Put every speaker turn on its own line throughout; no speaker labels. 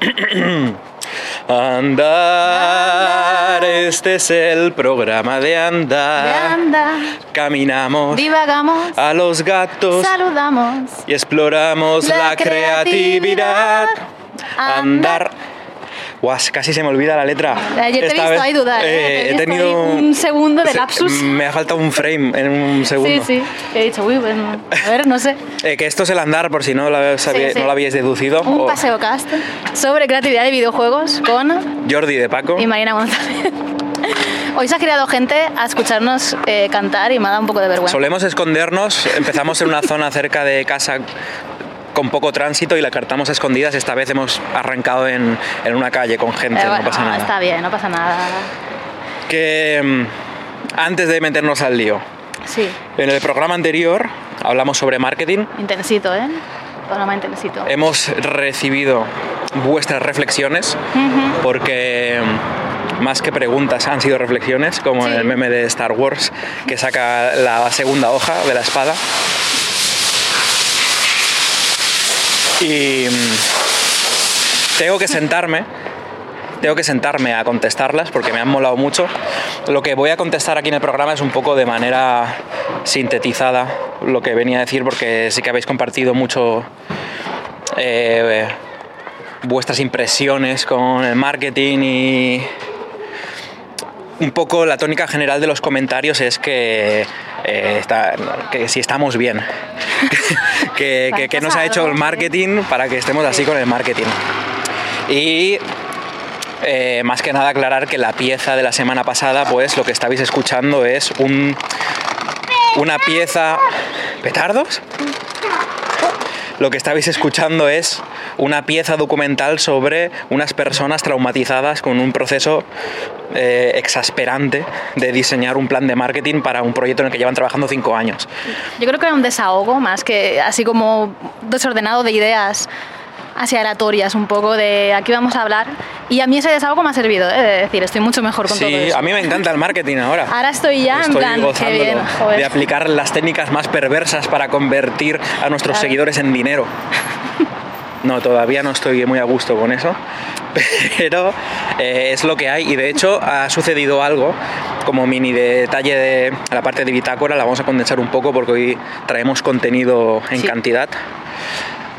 Andar, este es el programa de andar.
Anda,
Caminamos
divagamos,
a los gatos
saludamos.
y exploramos la,
La
creatividad.
creatividad.
Andar. Casi se me olvida la letra.
Ayer te he visto
vez,
ahí dudar, ¿eh?
eh,
Te he
tenido
un segundo de
se-
lapsus.
Me ha faltado un frame en un
Sí,
segundo.
sí. He dicho, uy, bueno, a ver, no sé.
Eh, que esto es el andar, por si no lo, sabía-
Sí, sí.
no lo habíais deducido.
Un
O
paseo cast sobre creatividad de videojuegos con
Jordi de Paco.
y Marina González. Hoy se ha creado gente a escucharnos eh, cantar y me ha dado un poco de vergüenza.
Solemos escondernos, empezamos en una zona cerca de casa con poco tránsito y la cartamos a escondidas. Esta vez hemos arrancado en, en una calle con gente,
Eh,
no pasa nada.
Está bien, no pasa nada.
Que mm, antes de meternos al lío,
Sí,
en el programa anterior hablamos sobre marketing.
intensito, ¿eh? Programa intensito.
Hemos recibido vuestras reflexiones porque mm, más que preguntas han sido reflexiones, como en el meme de Star Wars que saca la segunda hoja de la espada. Y mm, tengo que sentarme, tengo que sentarme a contestarlas porque me han molado mucho. Lo que voy a contestar aquí en el programa es un poco de manera sintetizada lo que venía a decir porque sí que habéis compartido mucho eh, vuestras impresiones con el marketing y un poco la tónica general de los comentarios es que, eh, está- que si estamos bien, que, que- que nos ha hecho el marketing para que estemos así con el marketing. Y eh, más que nada aclarar que la pieza de la semana pasada, pues lo que estabais escuchando es un, una pieza... ¿Petardos? Lo que estabais escuchando es una pieza documental sobre unas personas traumatizadas con un proceso eh, exasperante de diseñar un plan de marketing para un proyecto en el que llevan trabajando cinco años.
Yo creo que era un desahogo más que así como desordenado de ideas así aleatorias un poco de aquí vamos a hablar y a mí ese desahogo me ha servido, ¿eh? de decir, estoy mucho mejor con todo
Sí,
eso.
a mí me encanta el marketing ahora.
Ahora estoy ya en
Estoy
plan, qué bien, joder.
de aplicar las técnicas más perversas para convertir a nuestros seguidores en dinero. No, todavía no estoy muy a gusto con eso, pero eh, es lo que hay y de hecho ha sucedido algo como mini detalle de la parte de bitácora, la vamos a condensar un poco porque hoy traemos contenido en
Sí.
cantidad,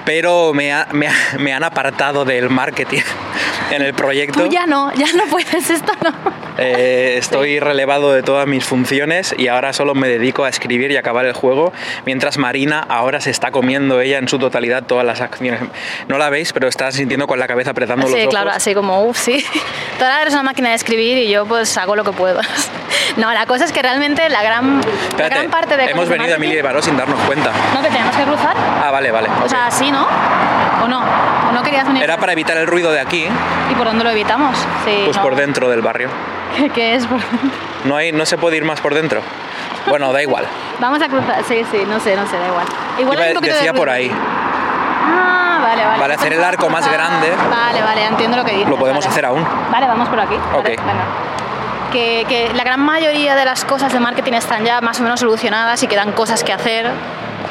pero me, ha- me ha- me han apartado del marketing en el proyecto.
Tú ya no, ya no puedes esto, no.
Eh, estoy relevado de todas mis funciones y ahora solo me dedico a escribir y acabar el juego, mientras Marina ahora se está comiendo ella en su totalidad todas las acciones. No la veis, pero está sintiendo con la cabeza apretando los
Sí, claro, así como, uff, sí. Toda eres una máquina de escribir y yo pues hago lo que puedo. No, la cosa es que realmente la gran, la
Espérate,
gran parte de...
hemos
de
venido a Emilia y Baró sin darnos cuenta.
¿No que tenemos que cruzar?
Ah, vale, vale.
O sea, sí, ¿no? ¿O no? ¿O no querías venir?
Era para evitar el ruido de aquí,
¿Y por dónde lo evitamos? Sí,
pues
no.
por dentro del barrio.
¿Qué, qué es? por dentro?
No, hay, no se puede ir más por dentro. Bueno, da igual.
Vamos a cruzar. Sí, sí, no sé, no sé, da igual. Igual
Iba-
hay un poquito de
decía por ahí.
Ah, vale, vale.
Vale, hacer el arco más grande.
Vale, vale, entiendo lo que dices.
Lo podemos
vale.
hacer aún.
Vale, vamos por aquí. Vale, venga. Que, que la gran mayoría de las cosas de marketing están ya más o menos solucionadas y quedan cosas que hacer.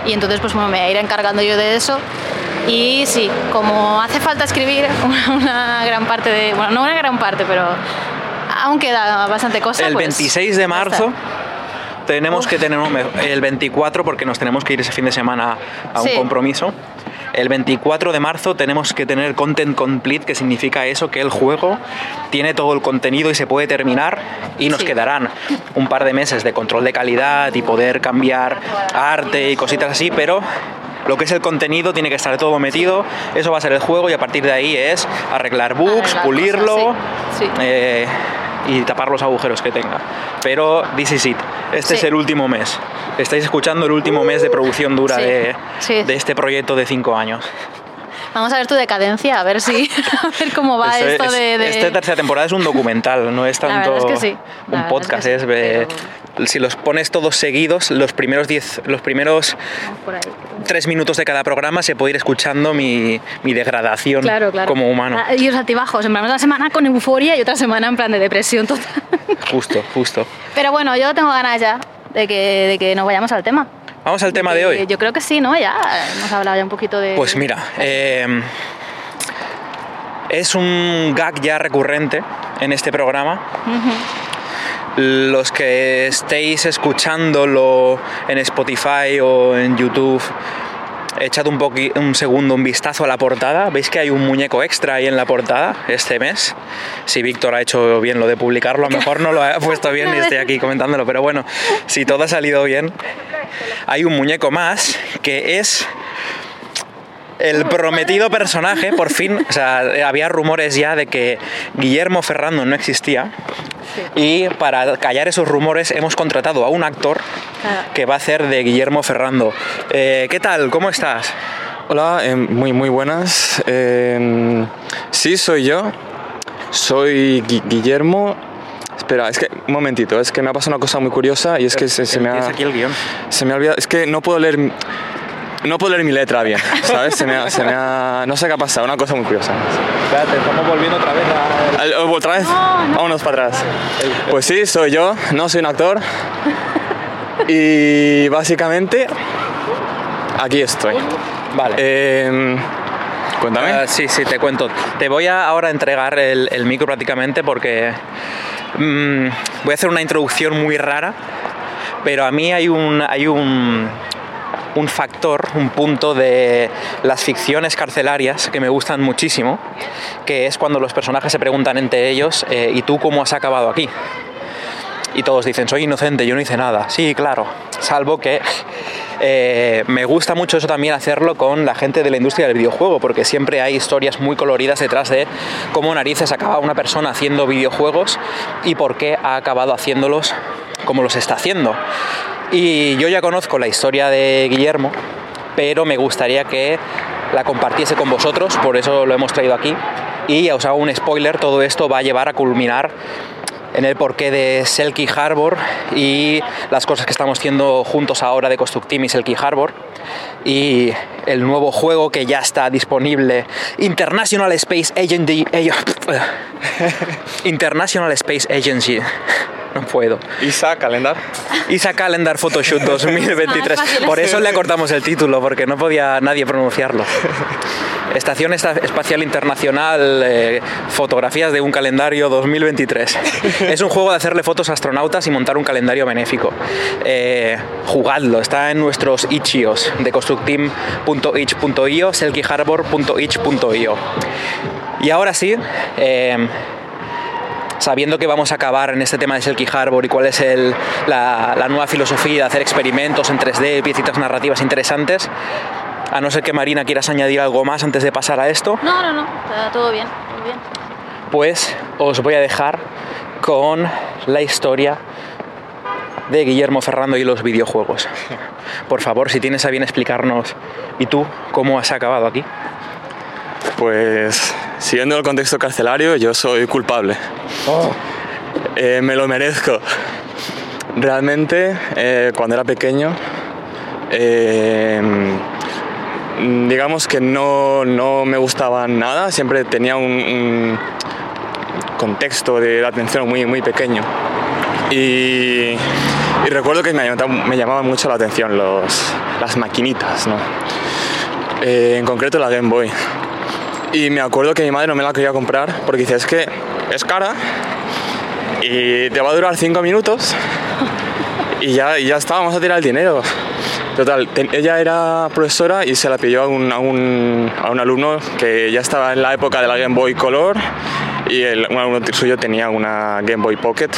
Y entonces, pues bueno, me voy a ir encargando yo de eso. Y sí, como hace falta escribir una, una gran parte de. Bueno, no una gran parte, pero aún queda bastante cosa.
El
pues,
26 de
ya
marzo tenemos que tener un el 24 porque nos tenemos que ir ese fin de semana a un
Sí.
compromiso. El 24 de marzo tenemos que tener content complete, que significa eso, que el juego tiene todo el contenido y se puede terminar y nos
Sí.
quedarán un par de meses de control de calidad y poder cambiar arte y cositas así, pero lo que es el contenido tiene que estar todo metido, eso va a ser el juego y a partir de ahí es arreglar bugs,
Arreglar
pulirlo
cosas, sí, sí.
eh, y tapar los agujeros que tenga. Pero this is it, este
Sí.
es el último mes. Estáis escuchando el último mes de producción dura
Sí,
de,
sí.
de este proyecto de cinco años.
Vamos a ver tu decadencia, a ver si, a ver cómo va
Este-
esto
es-
de, de-
Esta tercera temporada es un documental, no es tanto
es que sí,
un podcast.
es
Es,
que sí,
ve- Si los pones todos seguidos, los primeros diez, los primeros
Vamos por ahí.
tres minutos de cada programa se puede ir escuchando mi, mi degradación
Claro, claro.
como humano.
Ah, Y los altibajos, en plan, una semana con euforia y otra semana en plan de depresión total.
Justo, justo.
Pero bueno, yo tengo ganas ya de que, de que nos vayamos al tema.
Vamos al tema de
Que
hoy.
Yo creo que sí, ¿no? Ya hemos hablado ya un poquito de...
Pues mira, eh, es un gag ya recurrente en este programa. Los que estéis escuchándolo en Spotify o en YouTube, echad un, poqui- un segundo un vistazo a la portada. ¿Veis que hay un muñeco extra ahí en la portada este mes? Si Víctor ha hecho bien lo de publicarlo, a lo mejor no lo ha puesto bien y estoy aquí comentándolo, pero bueno, si todo ha salido bien, hay un muñeco más que es el prometido personaje, por fin, o sea, había rumores ya de que Guillermo Ferrando no existía. Y para callar esos rumores hemos contratado a un actor que va a hacer de Guillermo Ferrando. Eh, ¿Qué tal? ¿Cómo estás?
Hola, eh, muy muy buenas. Eh, sí, soy yo. Soy Gui- Guillermo. Espera, es que un momentito, es que me ha pasado una cosa muy curiosa y es que se, se me
Tienes
ha
aquí el guion.
se me ha olvidado, es que no puedo leer no puedo leer mi letra bien, ¿sabes? Se me ha, se me ha- no sé qué ha pasado, una cosa muy curiosa.
Espérate, estamos volviendo otra vez a...
Al- ¿Otra vez? Vámonos para atrás. Pues sí, soy yo, no soy un actor. Y básicamente aquí estoy.
Vale.
Eh, cuéntame.
Ah, sí, sí, te cuento. Te voy a ahora entregar el, el micro prácticamente porque mm, voy a hacer una introducción muy rara, pero a mí hay un, hay un, un factor, un punto de las ficciones carcelarias que me gustan muchísimo, que es cuando los personajes se preguntan entre ellos, eh, ¿y tú cómo has acabado aquí? Y todos dicen, soy inocente, yo no hice nada. Sí, claro. Salvo que eh, me gusta mucho eso también hacerlo con la gente de la industria del videojuego, porque siempre hay historias muy coloridas detrás de cómo narices acaba una persona haciendo videojuegos y por qué ha acabado haciéndolos como los está haciendo. Y yo ya conozco la historia de Guillermo, pero me gustaría que la compartiese con vosotros, por eso lo hemos traído aquí. Y os hago un spoiler, todo esto va a llevar a culminar en el porqué de Selkie Harbor y las cosas que estamos haciendo juntos ahora de Constructeam y Selkie Harbor y el nuevo juego que ya está disponible. International Space Agency International Space Agency. No puedo.
Isa, calendar.
ISA Calendar Photoshoot 2023
Ah,
por eso le acortamos el título porque no podía nadie pronunciarlo. Estación Esta- Espacial Internacional, eh, fotografías de un calendario 2023. es un juego de hacerle fotos a astronautas y montar un calendario benéfico. Eh, jugadlo, está en nuestros itch.ios de selkieharbor.itch.io. Y ahora sí, eh, sabiendo que vamos a acabar en este tema de Selkie Harbor y cuál es el- la, la nueva filosofía de hacer experimentos en 3D, piecitas narrativas interesantes, a no ser que Marina quieras añadir algo más antes de pasar a esto,
No, no, no, está todo bien, muy bien.
pues os voy a dejar con la historia de Guillermo Ferrando y los videojuegos. Por favor, si tienes a bien explicarnos, ¿y tú cómo has acabado aquí?
Pues siguiendo el contexto carcelario, yo soy culpable. Eh, me lo merezco. Realmente, eh, cuando era pequeño, eh, mm, digamos que no, no me gustaba nada, siempre tenía un, un contexto de atención muy, muy pequeño. Y, y recuerdo que me llamaban, me llamaban mucho la atención los, las maquinitas, ¿no? Eh, en concreto la Game Boy. Y me acuerdo que mi madre no me la quería comprar porque dice, es que es cara y te va a durar cinco minutos y ya, y ya está, vamos a tirar el dinero. Total, te- ella era profesora y se la pidió a un, a, un, a un alumno que ya estaba en la época de la Game Boy Color y el, un alumno suyo tenía una Game Boy Pocket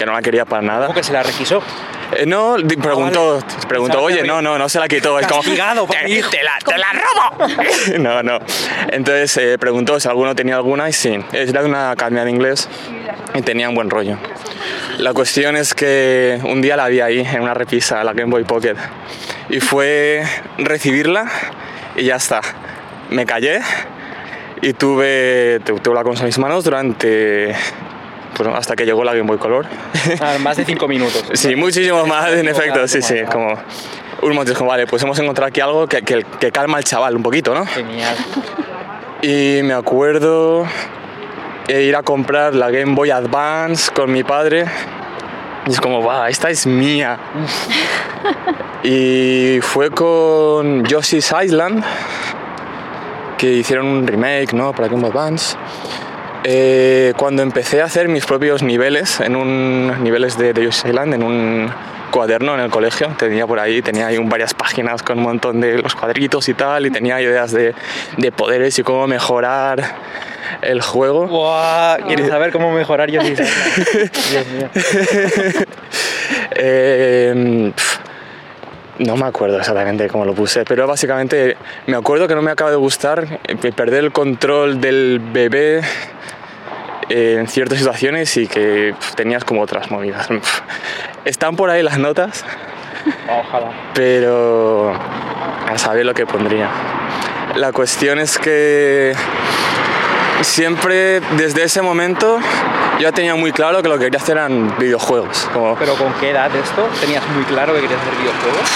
que no la quería para nada.
¿Cómo que se la requisó?
Eh, no, preguntó,
vale.
preguntó, oye, no, no, no se la quitó. Es como,
Castigado
"Te-
mi hijo".
te la, te la robo. no, no. Entonces eh, preguntó si alguno tenía alguna y sí, era de una academia de inglés y tenía un buen rollo. La cuestión es que un día la vi ahí en una repisa, la Game Boy Pocket, y fue recibirla y ya está. Me callé y tuve, tu- tuve la consola en mis manos durante. Pues, hasta que llegó la Game Boy Color.
Ah, más de cinco minutos.
sí, muchísimo más, en efecto, sí, sí. Como un como, vale, pues hemos encontrado aquí algo que, que- que calma al chaval un poquito, ¿no?
Genial.
Y me acuerdo ir a comprar la Game Boy Advance con mi padre. Y es como, va, esta es mía. y fue con Yoshi's Island, que hicieron un remake, ¿no? Para Game Boy Advance. Eh, cuando empecé a hacer mis propios niveles, en un niveles de, de Island, en un cuaderno en el colegio, tenía por ahí, tenía ahí un- varias páginas con un montón de los cuadritos y tal, y tenía ideas de, de poderes y cómo mejorar el juego.
Buah, ¿Quieres saber cómo mejorar yo? Dios mío.
Eh, no me acuerdo exactamente cómo lo puse, pero básicamente me acuerdo que no me acaba de gustar eh, perder el control del bebé eh, en ciertas situaciones y que tenías como otras movidas. Están por ahí las notas,
Ojalá.
pero a saber lo que pondría. La cuestión es que siempre desde ese momento yo tenía muy claro que lo que quería hacer eran videojuegos. Como,
Pero ¿con qué edad esto? ¿Tenías muy claro que querías hacer videojuegos?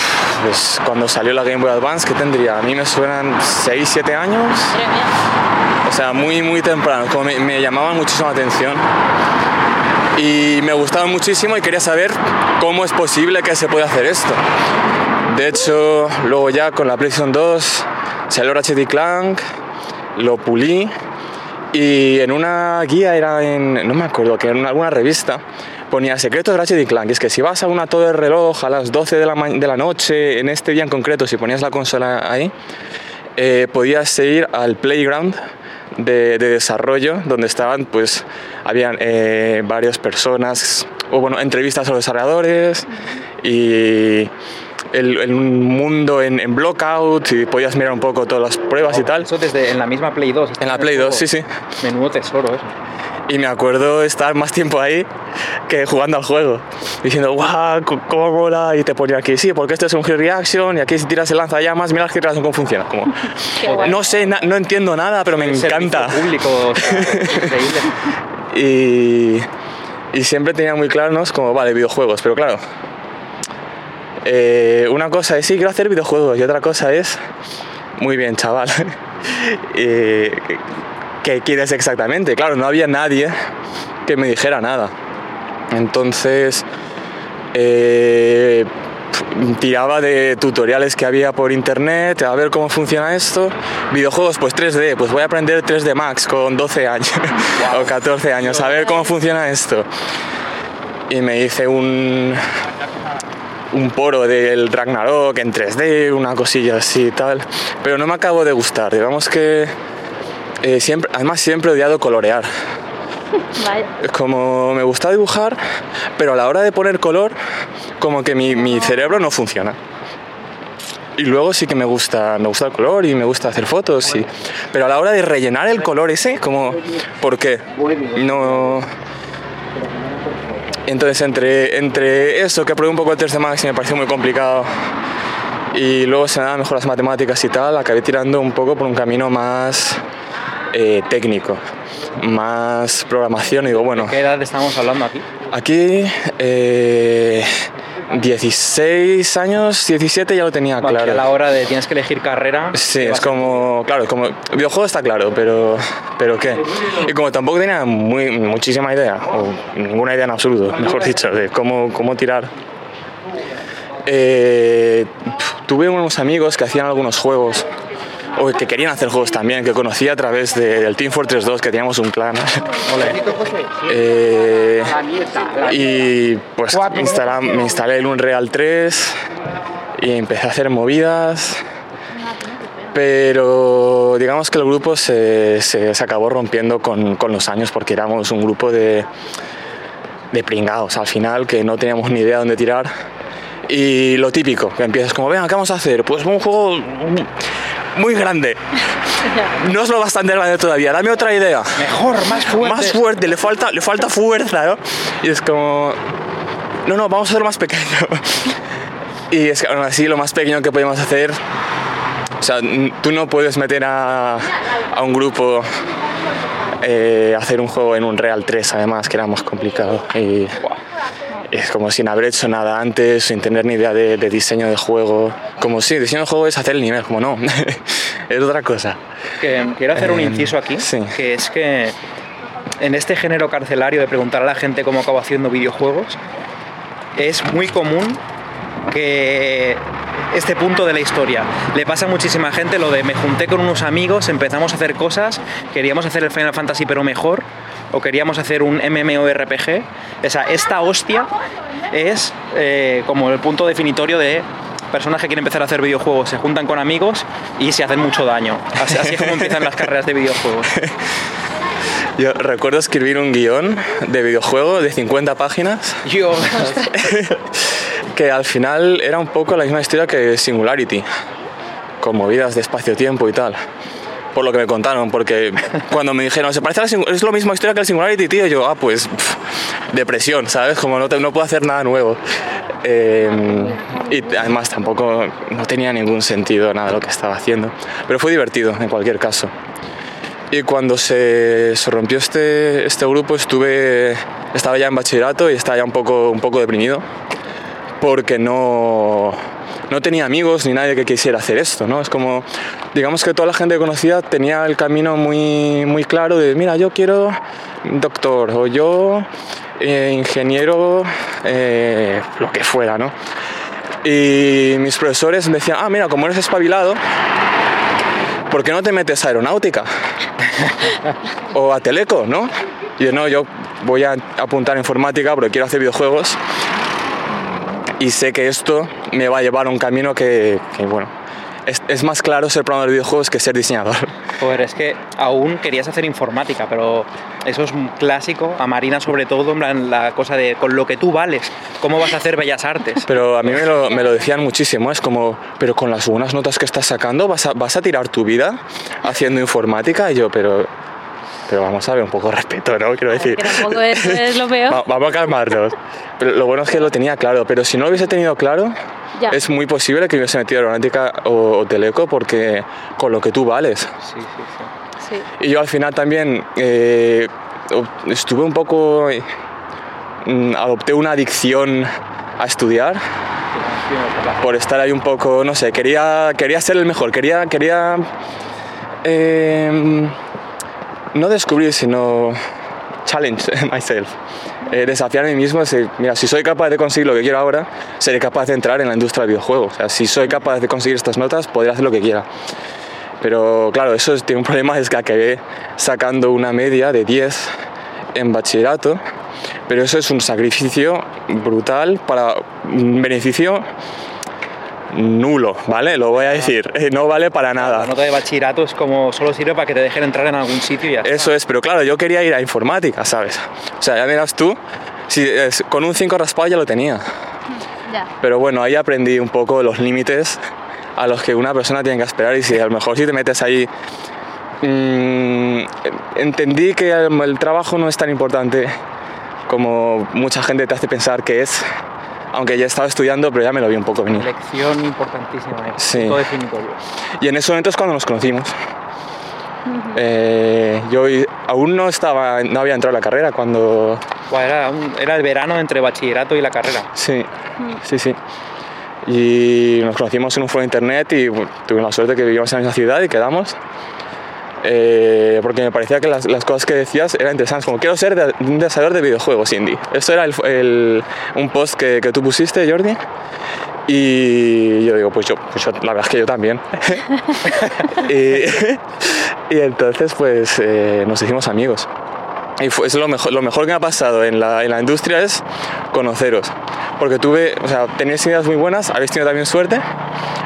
pues, cuando salió la Game Boy Advance, ¿qué tendría? A mí me suenan 6, 7 años. O sea, muy, muy temprano. Como me, me llamaban muchísimo la atención. Y me gustaban muchísimo y quería saber cómo es posible que se pueda hacer esto. De hecho, luego ya con la PlayStation 2 salió Ratchet y Clank, lo pulí y en una guía era en, no me acuerdo, que en alguna revista ponía secretos de Ratchet Clank. Y es que si vas a una torre de reloj a las 12 de la, noche, en este día en concreto, si ponías la consola ahí, eh, podías ir al playground de, de desarrollo donde estaban pues habían eh, varias personas o bueno entrevistas a los desarrolladores y el, el mundo en, en blockout y podías mirar un poco todas las pruebas y tal
Eso desde en la misma Play 2.
en la Play 2 sí sí
Menudo tesoro eso.
y me acuerdo estar más tiempo ahí que jugando al juego. Diciendo, guau, cómo mola. Y te ponía aquí, sí, porque esto es un Hit Reaction. Y aquí si tiras el lanzallamas, mira el Hit Reaction cómo funciona. Como, no sé, na- no entiendo nada, pero me encanta.
Público, o sea, increíble.
Y, y siempre tenía muy claro, ¿no? Como, vale, videojuegos. Pero claro, eh, una cosa es, sí, quiero hacer videojuegos. Y otra cosa es, muy bien, chaval. Eh, ¿Qué quieres exactamente? Claro, no había nadie que me dijera nada. Entonces, eh, tiraba de tutoriales que había por internet, a ver cómo funciona esto. Videojuegos, pues 3D, pues voy a aprender 3D Max con 12 años o 14 años, a ver cómo funciona esto. Y me hice un, un poro del Ragnarok en 3D, una cosilla así y tal, pero no me acabo de gustar. Digamos que eh, siempre, además siempre he odiado colorear.
Vaya.
Es como me gusta dibujar, pero a la hora de poner color, como que mi, mi cerebro no funciona. Y luego sí que me gusta, me gusta el color y me gusta hacer fotos, y, pero a la hora de rellenar el color ese, como, ¿por qué? No... Entonces entre, entre eso, que probé un poco el 3D Max y me pareció muy complicado, y luego se me daban mejor las matemáticas y tal, acabé tirando un poco por un camino más eh, técnico, más programación. Y digo, bueno,
¿Qué edad estamos hablando aquí?
aquí eh, 16 años, 17 ya lo tenía
Aquí a la
claro.
hora de tienes que elegir carrera.
Sí,
¿qué
es
a-
como, claro, es como, videojuego está claro, pero, pero ¿qué? Y como tampoco tenía muy, muchísima idea, o ninguna idea en absoluto, mejor dicho, de cómo, cómo tirar, eh, tuve unos amigos que hacían algunos juegos, o que querían hacer juegos también, que conocí a través de- del Team Fortress 2, que teníamos un clan. Eh, y pues instala- me instalé el Unreal 3 y empecé a hacer movidas. Pero digamos que el grupo se, se- se acabó rompiendo con, con los años porque éramos un grupo de, de pringados al final que no teníamos ni idea dónde tirar. Y lo típico, que empiezas como, venga, ¿qué vamos a hacer? Pues un juego... muy grande. No es lo bastante grande todavía, dame otra idea.
Mejor, más fuerte.
Más fuerte, le falta, le falta fuerza, ¿no? Y es como, no, no, vamos a hacerlo más pequeño. Y es que aún así lo más pequeño que podemos hacer, o sea, tú no puedes meter a, a un grupo eh, hacer un juego en un Real 3 además, que era más complicado. Y es como sin haber hecho nada antes, sin tener ni idea de, de diseño de juego. Como si diseño de juego es hacer el nivel, como no, es otra cosa.
Que quiero hacer un
Eh,
inciso aquí,
sí.
que es que en este género carcelario de preguntar a la gente cómo acabo haciendo videojuegos, es muy común que este punto de la historia le pasa a muchísima gente lo de me junté con unos amigos, empezamos a hacer cosas, queríamos hacer el Final Fantasy pero mejor, o queríamos hacer un MMORPG. O sea, esta hostia es eh, como el punto definitorio de personas que quieren empezar a hacer videojuegos, se juntan con amigos y se hacen mucho daño. Así, así es como empiezan las carreras de videojuegos.
Yo recuerdo escribir un guion de videojuego de 50 páginas
Yo,
que al final era un poco la misma historia que Singularity, con movidas de espacio-tiempo y tal. Por lo que me contaron, porque cuando me dijeron, se parece a la es lo misma historia que el Singularity, tío, yo, ah, pues, pf, depresión, ¿sabes? Como no, te- no puedo hacer nada nuevo. Eh, y además tampoco, no tenía ningún sentido nada lo que estaba haciendo. Pero fue divertido, en cualquier caso. Y cuando se, se rompió este, este grupo estuve, estaba ya en bachillerato y estaba ya un poco, un poco deprimido porque no, no tenía amigos ni nadie que quisiera hacer esto, ¿no? Es como, digamos que toda la gente que conocía tenía el camino muy, muy claro de, mira, yo quiero doctor o yo eh, ingeniero, eh, lo que fuera, ¿no? Y mis profesores me decían, ah, mira, como eres espabilado, ¿por qué no te metes a aeronáutica? o a Teleco, ¿no? Y yo, no, yo voy a apuntar a informática porque quiero hacer videojuegos y sé que esto me va a llevar a un camino que, que, bueno, es, es más claro ser programador de videojuegos que ser diseñador.
joder, es que aún querías hacer informática, pero eso es un clásico, a Marina sobre todo, en la cosa de con lo que tú vales, ¿cómo vas a hacer bellas artes?
Pero a mí me lo, me lo decían muchísimo, es como, pero con las buenas notas que estás sacando, ¿vas a, vas a tirar tu vida haciendo informática? Y yo, pero, pero vamos a ver, un poco de respeto, ¿no? Quiero decir.
Tampoco es, es lo peor.
Va- vamos a calmarnos. Pero lo bueno es que lo tenía claro, pero si no lo hubiese tenido claro,
Ya.
es muy posible que hubiese metido aeronáutica o, o teleco porque con lo que tú vales.
Sí, sí, sí.
Sí.
Y yo al final también eh, estuve un poco... eh, mm, adopté una adicción a estudiar por estar ahí un poco, no sé, quería, quería ser el mejor, quería, quería eh, no descubrir, sino challenge myself. Eh, desafiar a mí mismo, decir, mira, si soy capaz de conseguir lo que quiero ahora, seré capaz de entrar en la industria del videojuego. O si soy capaz de conseguir estas notas, podré hacer lo que quiera. Pero claro, eso es- tiene un problema, es que acabé sacando una media de 10 en bachillerato, pero eso es un sacrificio brutal para un beneficio nulo, ¿vale? Lo voy a decir, eh, no vale para
La
nada.
nota de bachillerato es como solo sirve para que te dejen entrar en algún sitio y ya está.
Eso es, pero claro, yo quería ir a informática, ¿sabes? O sea, ya miras tú, si es- con un 5 raspado ya lo tenía.
Ya.
Pero bueno, ahí aprendí un poco los límites a los que una persona tiene que esperar y si a lo mejor si te metes ahí... mm, entendí que el, el trabajo no es tan importante como mucha gente te hace pensar que es, aunque ya estaba estudiando, pero ya me lo vi un poco venir.
Lección importantísima, eh.
Sí.
definitorio.
Y en ese momento es cuando nos conocimos. Eh, yo aún no estaba, no había entrado a la carrera cuando
Buah, era, un- era el verano entre bachillerato y la carrera.
Sí, sí, sí. Y nos conocimos en un foro de internet y bueno, tuvimos la suerte que vivíamos en la misma ciudad y quedamos. Eh, porque me parecía que las, las cosas que decías eran interesantes, como quiero ser de- un desarrollador de videojuegos indie. Esto era el- el- un post que, que tú pusiste, Jordi. Y yo digo, pues yo, pues yo- la verdad es que yo también. y, y entonces pues eh, nos hicimos amigos. Y fue, es lo mejor, lo mejor que me ha pasado en la, en la industria es conoceros. Porque tuve, o sea, tenéis ideas muy buenas, habéis tenido también suerte,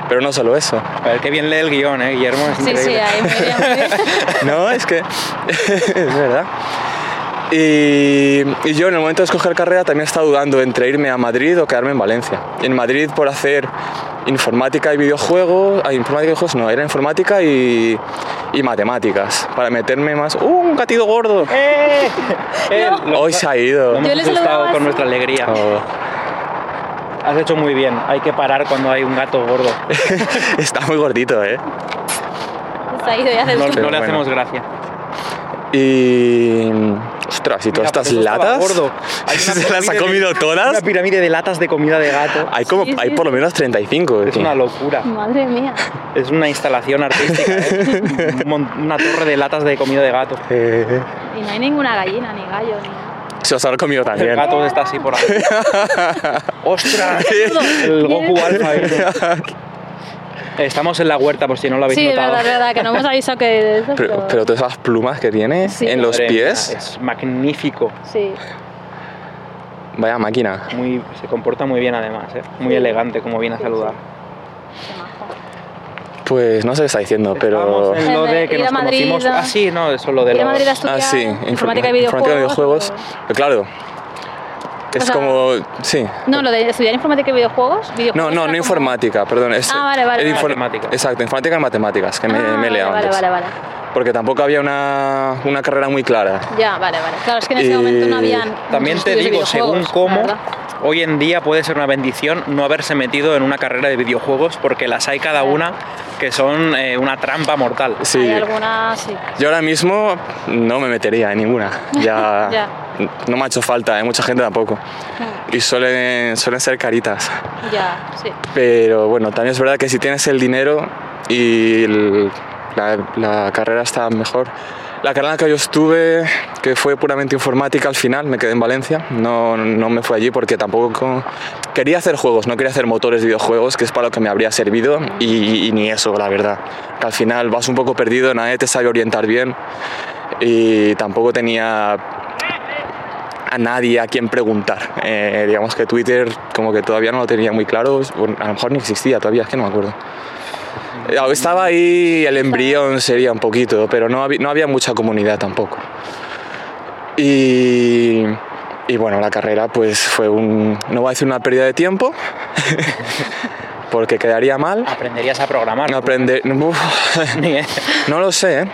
pero no solo eso.
A ver qué bien lee el guion, ¿eh, Guillermo? Es
Sí, sí,
increíble.
ahí muy bien, muy bien.
No, es que es verdad. Y, y yo en el momento de escoger carrera también estaba dudando entre irme a Madrid o quedarme en Valencia. En Madrid por hacer informática y videojuegos, ah, informática y videojuegos no, era informática y, y matemáticas, para meterme más... ¡Uh, un gatito gordo!
¡Eh! Eh,
Hoy se ha ido.
Yo
hemos
así.
con nuestra alegría.
Oh,
Has hecho muy bien. Hay que parar cuando hay un gato gordo.
está muy gordito, ¿eh?
Se ha ido ya
No, le
bueno.
hacemos gracia.
Y... Ostras, ¿y
Mira,
todas estas
por eso estaba
latas?
gordo.
¿Se las ha comido
de-
todas?
Una pirámide de latas de comida de gato.
Hay, como,
Sí,
hay
sí,
por lo menos 35.
Es
tío.
una locura.
Madre mía.
Es una instalación artística. ¿eh? Una torre de latas de comida de gato.
Eh,
Y no hay ninguna gallina, ni gallo, ni nada.
se os ha comido
El
también.
gato está así por ahí. ¡Ostras! El Goku Alpha. Estamos en la huerta, por si no lo habéis
Sí, es
notado.
verdad, es verdad, que no hemos avisado que... Eso,
Pero, pero todas esas plumas que tiene
Sí.
en los
Madre mía,
pies,
es magnífico.
Sí.
vaya máquina.
Muy, se comporta muy bien además, ¿eh? muy
Sí.
elegante como viene a
Sí,
saludar.
Pues no sé qué está diciendo, pero...
En lo
El de
que nos
Madrid,
conocimos.
¿no?
Ah, sí, no, eso lo de los...
Madrid a
Ah, sí,
informática y videojuegos.
informática y videojuegos.
o-
Pero claro, es
O sea,
como... Sí.
No, lo de estudiar informática y videojuegos.
No,
videojuegos
no, no
como-
informática, perdón. Es
Ah, vale, vale,
el
vale.
infor-
Matemáticas.
Exacto, informática y matemáticas, que me,
Ah,
me he liado
vale,
antes.
vale, vale, vale.
Porque tampoco había una, una carrera muy clara.
Ya, vale, vale. Claro, es que en ese
Y
momento no habían.
También te digo, según cómo. Hoy en día puede ser una bendición no haberse metido en una carrera de videojuegos porque las hay cada una que son eh, una trampa mortal.
Sí.
Hay sí.
Yo ahora mismo no me metería en ninguna. Ya,
Ya.
no me ha hecho falta, hay mucha gente tampoco. Y suelen, suelen ser caritas.
Ya, sí.
Pero bueno, también es verdad que si tienes el dinero y el- la, la carrera está mejor. La carrera que yo estuve, que fue puramente informática al final, me quedé en Valencia, no, no me fui allí porque tampoco quería hacer juegos, no quería hacer motores de videojuegos, que es para lo que me habría servido, y, ni eso, la verdad. Al final vas un poco perdido, nadie te sabe orientar bien y tampoco tenía a nadie a quien preguntar. Eh, digamos que Twitter como que todavía no lo tenía muy claro, a lo mejor ni existía todavía, es que no me acuerdo. Eh, Estaba ahí el embrión sería un poquito, pero no había, no había mucha comunidad tampoco. Y, y bueno, la carrera pues fue un, no voy a decir una pérdida de tiempo, porque quedaría mal.
Aprenderías a programar.
No aprender, no lo sé, ¿eh?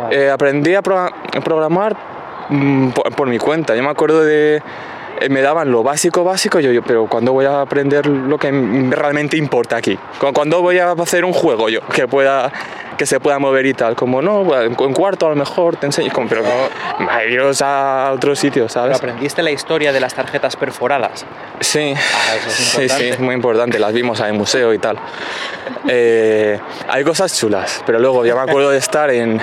Vale.
Eh, aprendí a, pro- a programar mm, por, por mi cuenta. Yo me acuerdo de... eh, me daban lo básico, básico, yo, yo, pero ¿cuándo voy a aprender lo que realmente importa aquí? ¿Cu- ¿Cuándo voy a hacer un juego yo que pueda que se pueda mover y tal? Como no, en, cuarto a lo mejor te enseño, como, pero no, iros a otro sitio,
Pero
¿sabes?
aprendiste la historia de las tarjetas perforadas.
Sí,
Ah, eso es
sí, sí, es muy importante, las vimos en el museo y tal. Eh, hay cosas chulas, pero luego ya me acuerdo de estar en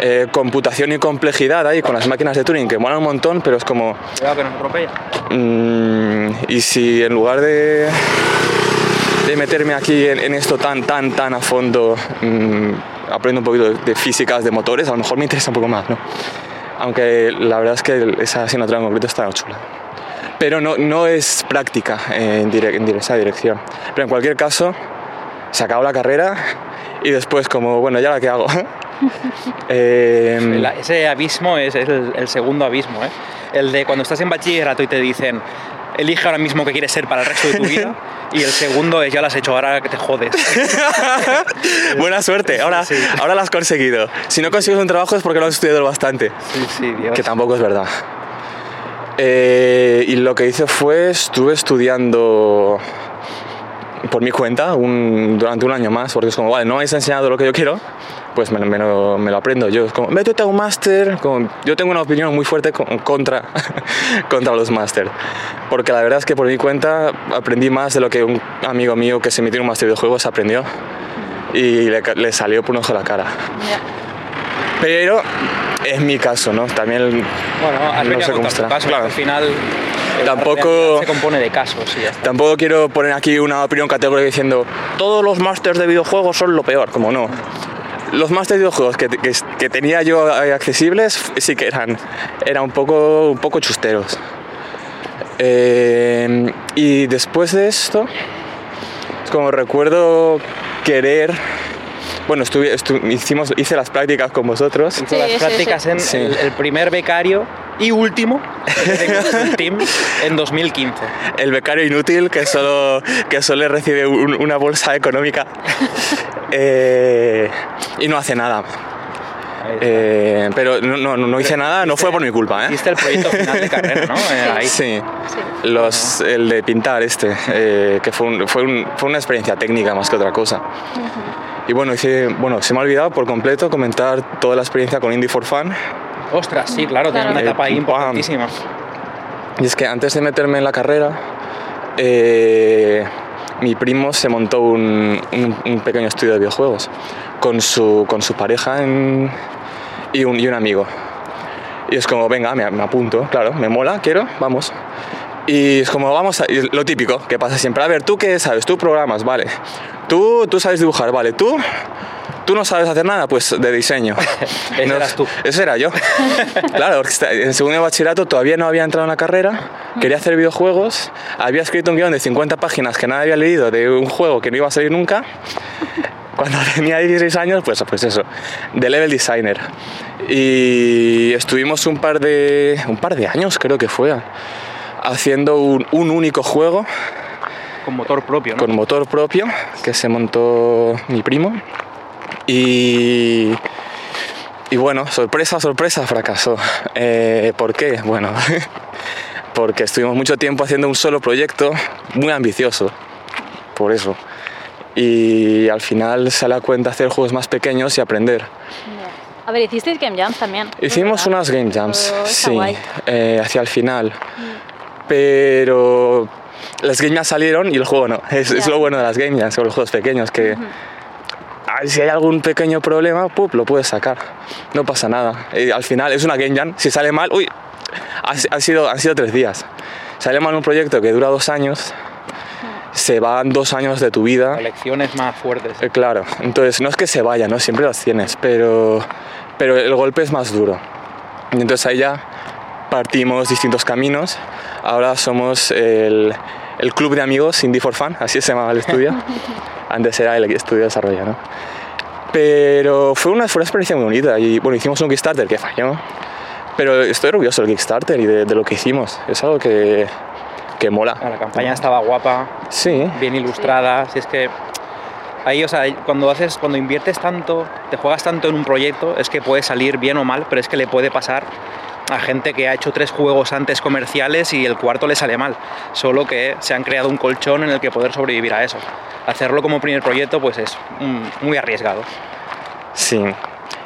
eh, computación y complejidad ahí con las máquinas de Turing, que molan un montón, pero es como,
Cuidado que nos atropella.
mm, y si en lugar de, de meterme aquí en, en esto tan, tan, tan a fondo, mm, aprendo un poquito de, de físicas de motores, a lo mejor me interesa un poco más, ¿no? Aunque la verdad es que esa asignatura en concreto está chula pero no, no es práctica en, dire- en esa dirección. Pero en cualquier caso, se acabó la carrera y después como, bueno, ¿ya la que hago? Eh,
La- ese abismo es el, el segundo abismo, ¿eh? El de cuando estás en bachillerato y te dicen, elige ahora mismo qué quieres ser para el resto de tu vida. Y el segundo es, ya lo has hecho, ahora que te jodes.
buena suerte, ahora,
Sí.
ahora la has conseguido. Si no consigues un trabajo es porque lo has estudiado bastante,
Sí, sí, Dios.
que tampoco es verdad. Eh, y lo que hice fue, estuve estudiando por mi cuenta un- durante un año más, porque es como, vale, no me habéis enseñado lo que yo quiero, pues me, lo- me lo, me lo aprendo yo. Es como, métete a un máster. como- Yo tengo una opinión muy fuerte con- contra, contra los máster, porque la verdad es que por mi cuenta aprendí más de lo que un amigo mío que se metió en un máster de juegos aprendió y le, salió por un ojo de la cara. Pero es mi caso, ¿no? También
Bueno,
no sé
a
cómo
contar tu
estará.
caso,
Claro.
al final
Tampoco-
se compone de casos y ya está.
Tampoco quiero poner aquí una opinión categórica diciendo todos los másters de videojuegos son lo peor, como no. Los másters de videojuegos que, que- que tenía yo accesibles sí que eran, eran un, poco, un poco chusteros. Eh, y después de esto, es como recuerdo querer bueno, estuve, estu- hicimos, hice las prácticas con vosotros.
Hizo las
sí,
prácticas
sí.
en
Sí.
el, el primer becario y último el team en 2015.
El becario inútil que solo, que solo recibe un- una bolsa económica eh, y no hace nada. Eh, pero no, no, no hice nada, no fue por mi culpa, ¿eh?
Hiciste el proyecto final de carrera, ¿no? Eh, ahí.
Sí,
Sí.
los, el de pintar este, eh, que fue, un- fue, un- fue una experiencia técnica más que otra cosa. Y bueno, hice, bueno, se me ha olvidado por completo comentar toda la experiencia con Indie for Fun.
Ostras, sí, claro, tiene una etapa ahí importantísima.
Y es que antes de meterme en la carrera, eh, mi primo se montó un, un- pequeño estudio de videojuegos con su, con su pareja y, un, y un amigo. Y es como, venga, me, me apunto, claro, me mola, quiero, vamos. Y es como, vamos a... lo típico que pasa siempre. A ver, ¿tú qué sabes? Tú programas, vale. Tú, tú sabes dibujar, vale. Tú... Tú no sabes hacer nada, pues de diseño.
Ese
No,
eras tú.
Ese era yo. claro, en segundo de bachillerato todavía no había entrado en la carrera, quería hacer videojuegos, había escrito un guion de 50 páginas que nadie había leído de un juego que no iba a salir nunca. Cuando tenía 16 años, pues, pues eso, de level designer. Y estuvimos un par de, un par de años, creo que fue, haciendo un, un único juego
Con motor propio, ¿no?
con motor propio que se montó mi primo. Y, y bueno, sorpresa, sorpresa, fracasó. Eh, ¿Por qué? Bueno, porque estuvimos mucho tiempo haciendo un solo proyecto muy ambicioso, por eso. Y al final se da cuenta hacer juegos más pequeños y aprender.
A ver, hicisteis Game Jams también.
Hicimos unas game jams, sí, eh, hacia el final. Pero las game jams salieron y el juego no. Es, es lo bueno de las game jams o los juegos pequeños, que ah, si hay algún pequeño problema, ¡pup! lo puedes sacar. No pasa nada. Al final es una game jam. Si sale mal, uy, ha, ha sido, han sido tres días. Sale mal un proyecto que dura dos años, se van dos años de tu vida.
Lecciones más fuertes.
Eh, Claro, entonces no es que se vaya, ¿no? Siempre las tienes, pero, pero el golpe es más duro. Y entonces ahí ya partimos distintos caminos. Ahora somos el, el club de amigos Indie for Fun, así se llamaba el estudio. Antes era el estudio de desarrollo, ¿no? Pero fue una, fue una experiencia muy bonita y bueno, hicimos un Kickstarter que falló. Pero estoy orgulloso del Kickstarter y de, de lo que hicimos. Es algo que, que mola.
La campaña estaba guapa,
Sí,
bien ilustrada, si es que ahí, o sea, cuando haces, cuando inviertes tanto, te juegas tanto en un proyecto, es que puede salir bien o mal, pero es que le puede pasar a gente que ha hecho tres juegos antes comerciales y el cuarto le sale mal, solo que se han creado un colchón en el que poder sobrevivir a eso. Hacerlo como primer proyecto, pues es mm, muy arriesgado.
Sí.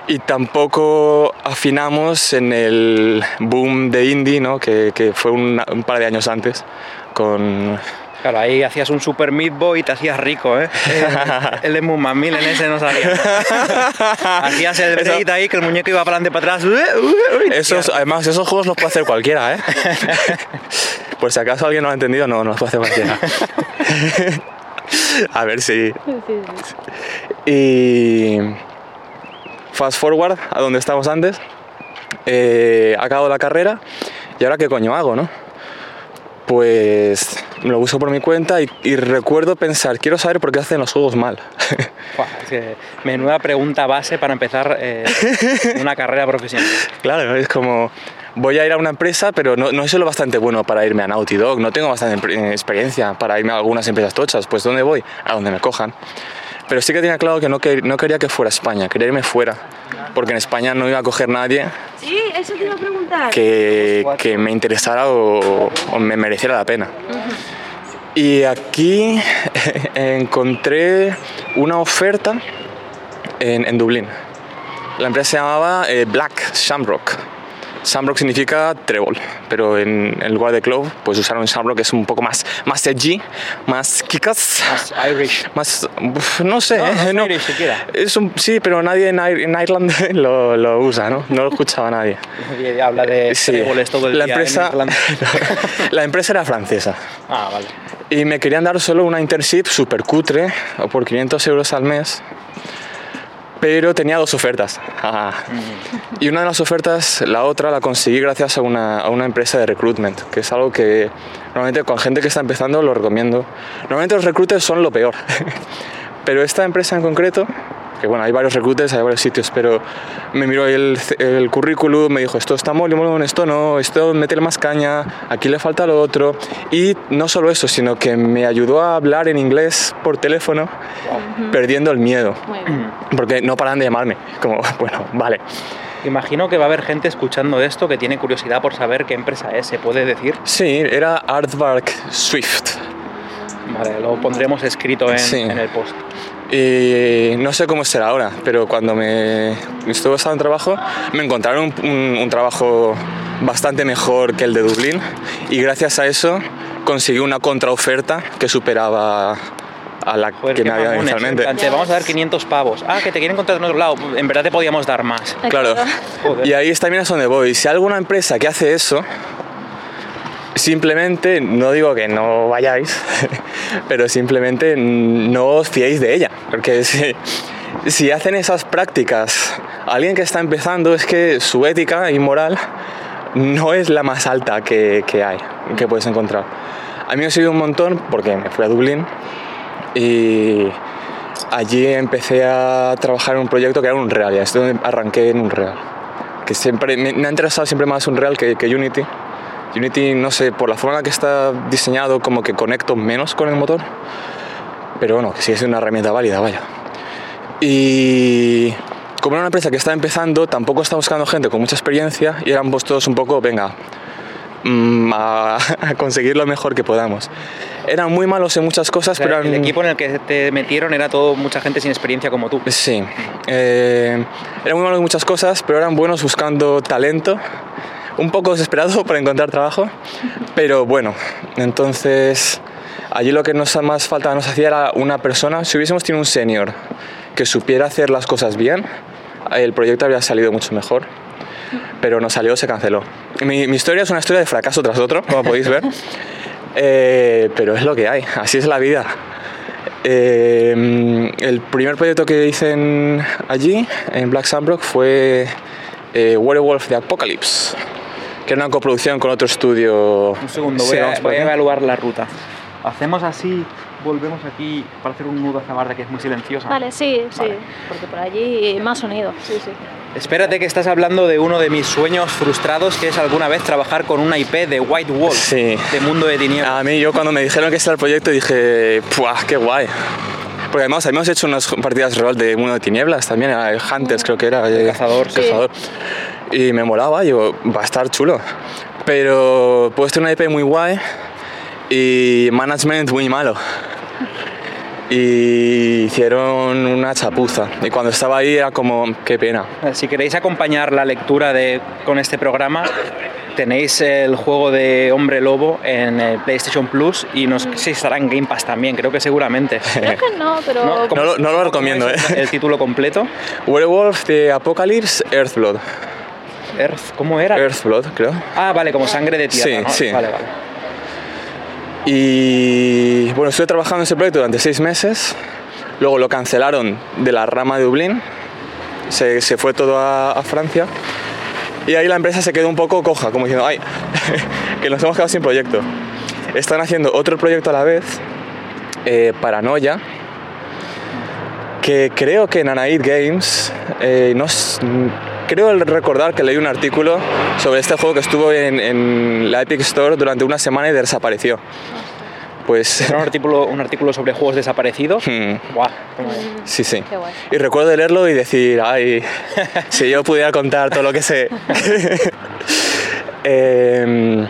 Y tampoco afinamos en el boom de indie, ¿no? que, que fue un par de años antes, con...
Claro, ahí hacías un Super Meat Boy y te hacías rico, ¿eh? El de Moon en ese no sabía. hacías el
Eso-
break ahí, que el muñeco iba para adelante, para atrás.
Esos, además, esos juegos los puede hacer cualquiera, ¿eh? Por si acaso alguien no lo ha entendido, no, no los puede hacer cualquiera. A ver si... Y... Fast forward a donde estamos antes. Eh, acabo la carrera y ahora qué coño hago, ¿no? Pues lo uso por mi cuenta y, y recuerdo pensar, quiero saber por qué hacen los juegos mal.
Es que menuda pregunta base para empezar eh, una carrera profesional.
Claro, es como voy a ir a una empresa, pero no, no soy lo bastante bueno para irme a Naughty Dog, no tengo bastante eh, experiencia para irme a algunas empresas tochas, pues ¿dónde voy? A donde me cojan. Pero sí que tenía claro que no, que no quería que fuera España, quería irme fuera, porque en España no iba a coger nadie
Sí, eso te iba a preguntar.
que, que me interesara o, o me mereciera la pena. Y aquí encontré una oferta en, en Dublín. La empresa se llamaba eh, Black Shamrock. Shamrock significa trébol, pero en, en lugar de clove, pues usaron Shamrock, que es un poco más, más edgy, más kikas,
Más Irish.
más, uf, no sé,
No, no
eh, no.
Irish siquiera.
Es un, sí, pero nadie en, en Ireland lo, lo usa, ¿no? No lo escuchaba nadie.
Nadie Habla de
Sí.
tréboles todo el
la
día
empresa, la empresa era francesa
Ah, vale.
y me querían dar solo una internship súper cutre por 500 euros al mes pero tenía dos ofertas. Ah. y una de las ofertas la otra la conseguí gracias a una, a una empresa de recruitment que es algo que normalmente con gente que está empezando lo recomiendo. Normalmente los recruiters son lo peor. Pero esta empresa en concreto que bueno, hay varios recruiters, hay varios sitios, pero me miró el, el currículum, me dijo, esto está muy molón, esto no, esto métele más caña, aquí le falta lo otro. Y no solo eso, sino que me ayudó a hablar en inglés por teléfono, perdiendo el miedo, porque no paran de llamarme, como, bueno, vale.
Imagino que va a haber gente escuchando esto que tiene curiosidad por saber qué empresa es, ¿se puede decir?
Sí, era Aardvark Swift.
Vale, lo pondremos escrito en,
Sí.
en el post.
Y no sé cómo será ahora, pero cuando me estuve estando en trabajo, me encontraron un, un- un trabajo bastante mejor que el de Dublín y gracias a eso conseguí una contraoferta que superaba a la
Joder,
que me había inicialmente.
Te vamos a dar 500 pavos. Ah, que te quieren contratar en otro lado. En verdad te podíamos dar más.
Claro.
Joder.
Y ahí es también es donde voy. Si hay alguna empresa que hace eso, simplemente, no digo que no vayáis, pero simplemente no os fiéis de ella. Porque si, hacen esas prácticas alguien que está empezando, es que su ética y moral no es la más alta que, hay, que puedes encontrar. A mí me ha sirvió un montón porque me fui a Dublín y allí empecé a trabajar en un proyecto que era un real, y es donde arranqué en un real. Que siempre, me, me ha interesado siempre más un real que, que Unity. Unity, no sé, por la forma en la que está diseñado, como que conecto menos con el motor. Pero bueno, que sigue siendo una herramienta válida, vaya. Y como era una empresa que estaba empezando, tampoco estaba buscando gente con mucha experiencia y éramos todos un poco, venga, mm, a, a conseguir lo mejor que podamos. Eran muy malos en muchas
O
cosas,
sea,
pero
el
eran-
equipo en el que te metieron era todo mucha gente sin experiencia como tú.
Sí, eh, eran muy malos en muchas cosas, pero eran buenos buscando talento. Un poco desesperado para encontrar trabajo, pero bueno, entonces allí lo que nos más falta nos hacía era una persona. Si hubiésemos tenido un senior que supiera hacer las cosas bien, el proyecto habría salido mucho mejor. Pero no salió, se canceló. Mi, historia es una historia de fracaso tras otro, como podéis ver. Eh, pero es lo que hay, así es la vida. Eh, el primer proyecto que hice allí, en Black Sandrock, fue eh, Werewolf de Apocalypse, que era una coproducción con otro estudio.
Un segundo,
Sí,
voy, a,
vamos por
voy a evaluar la ruta. Hacemos así, volvemos aquí para hacer un nudo hacia Barda que es muy silenciosa.
Vale, sí, sí, porque por allí más sonido. Sí, sí.
Espérate que estás hablando de uno de mis sueños frustrados, que es alguna vez trabajar con una IP de White Wolf,
Sí.
de Mundo de Tinieblas.
A mí, yo cuando me dijeron que este era el proyecto, dije, ¡puah, qué guay! Porque además habíamos hecho unas partidas rol de Mundo de Tinieblas también, el Hunters creo que era. eh,
cazador, sí.
cazador. Y me molaba, digo, va a estar chulo. Pero puedes tener una IP muy guay y management muy malo. Y hicieron una chapuza. Y cuando estaba ahí era como, qué pena.
Si queréis acompañar la lectura de, con este programa, tenéis el juego de Hombre Lobo en el PlayStation Plus y no sé si estará en Game Pass también, creo que seguramente.
Creo que no, pero.
¿No? ¿Cómo-
No lo- no lo recomiendo, ¿eh?
El título completo.
Werewolf de Apocalypse, Earthblood.
Earth, ¿Cómo era?
Earthblood, creo.
Ah, vale, como sangre de tierra,
Sí,
¿no?
sí.
Vale, vale.
Y bueno, estuve trabajando en ese proyecto durante seis meses. Luego lo cancelaron de la rama de Dublín. Se, se fue todo a, Francia. Y ahí la empresa se quedó un poco coja, como diciendo, ay, que nos hemos quedado sin proyecto. Están haciendo otro proyecto a la vez, eh, Paranoia, que creo que en Anaid Games, eh, no creo recordar que leí un artículo sobre este juego que estuvo en, en la Epic Store durante una semana y desapareció. Pues
Era un artículo, un artículo sobre juegos desaparecidos.
Hmm. Sí, sí.
Qué guay.
Y recuerdo leerlo y decir, ay, si yo pudiera contar todo lo que sé. Em,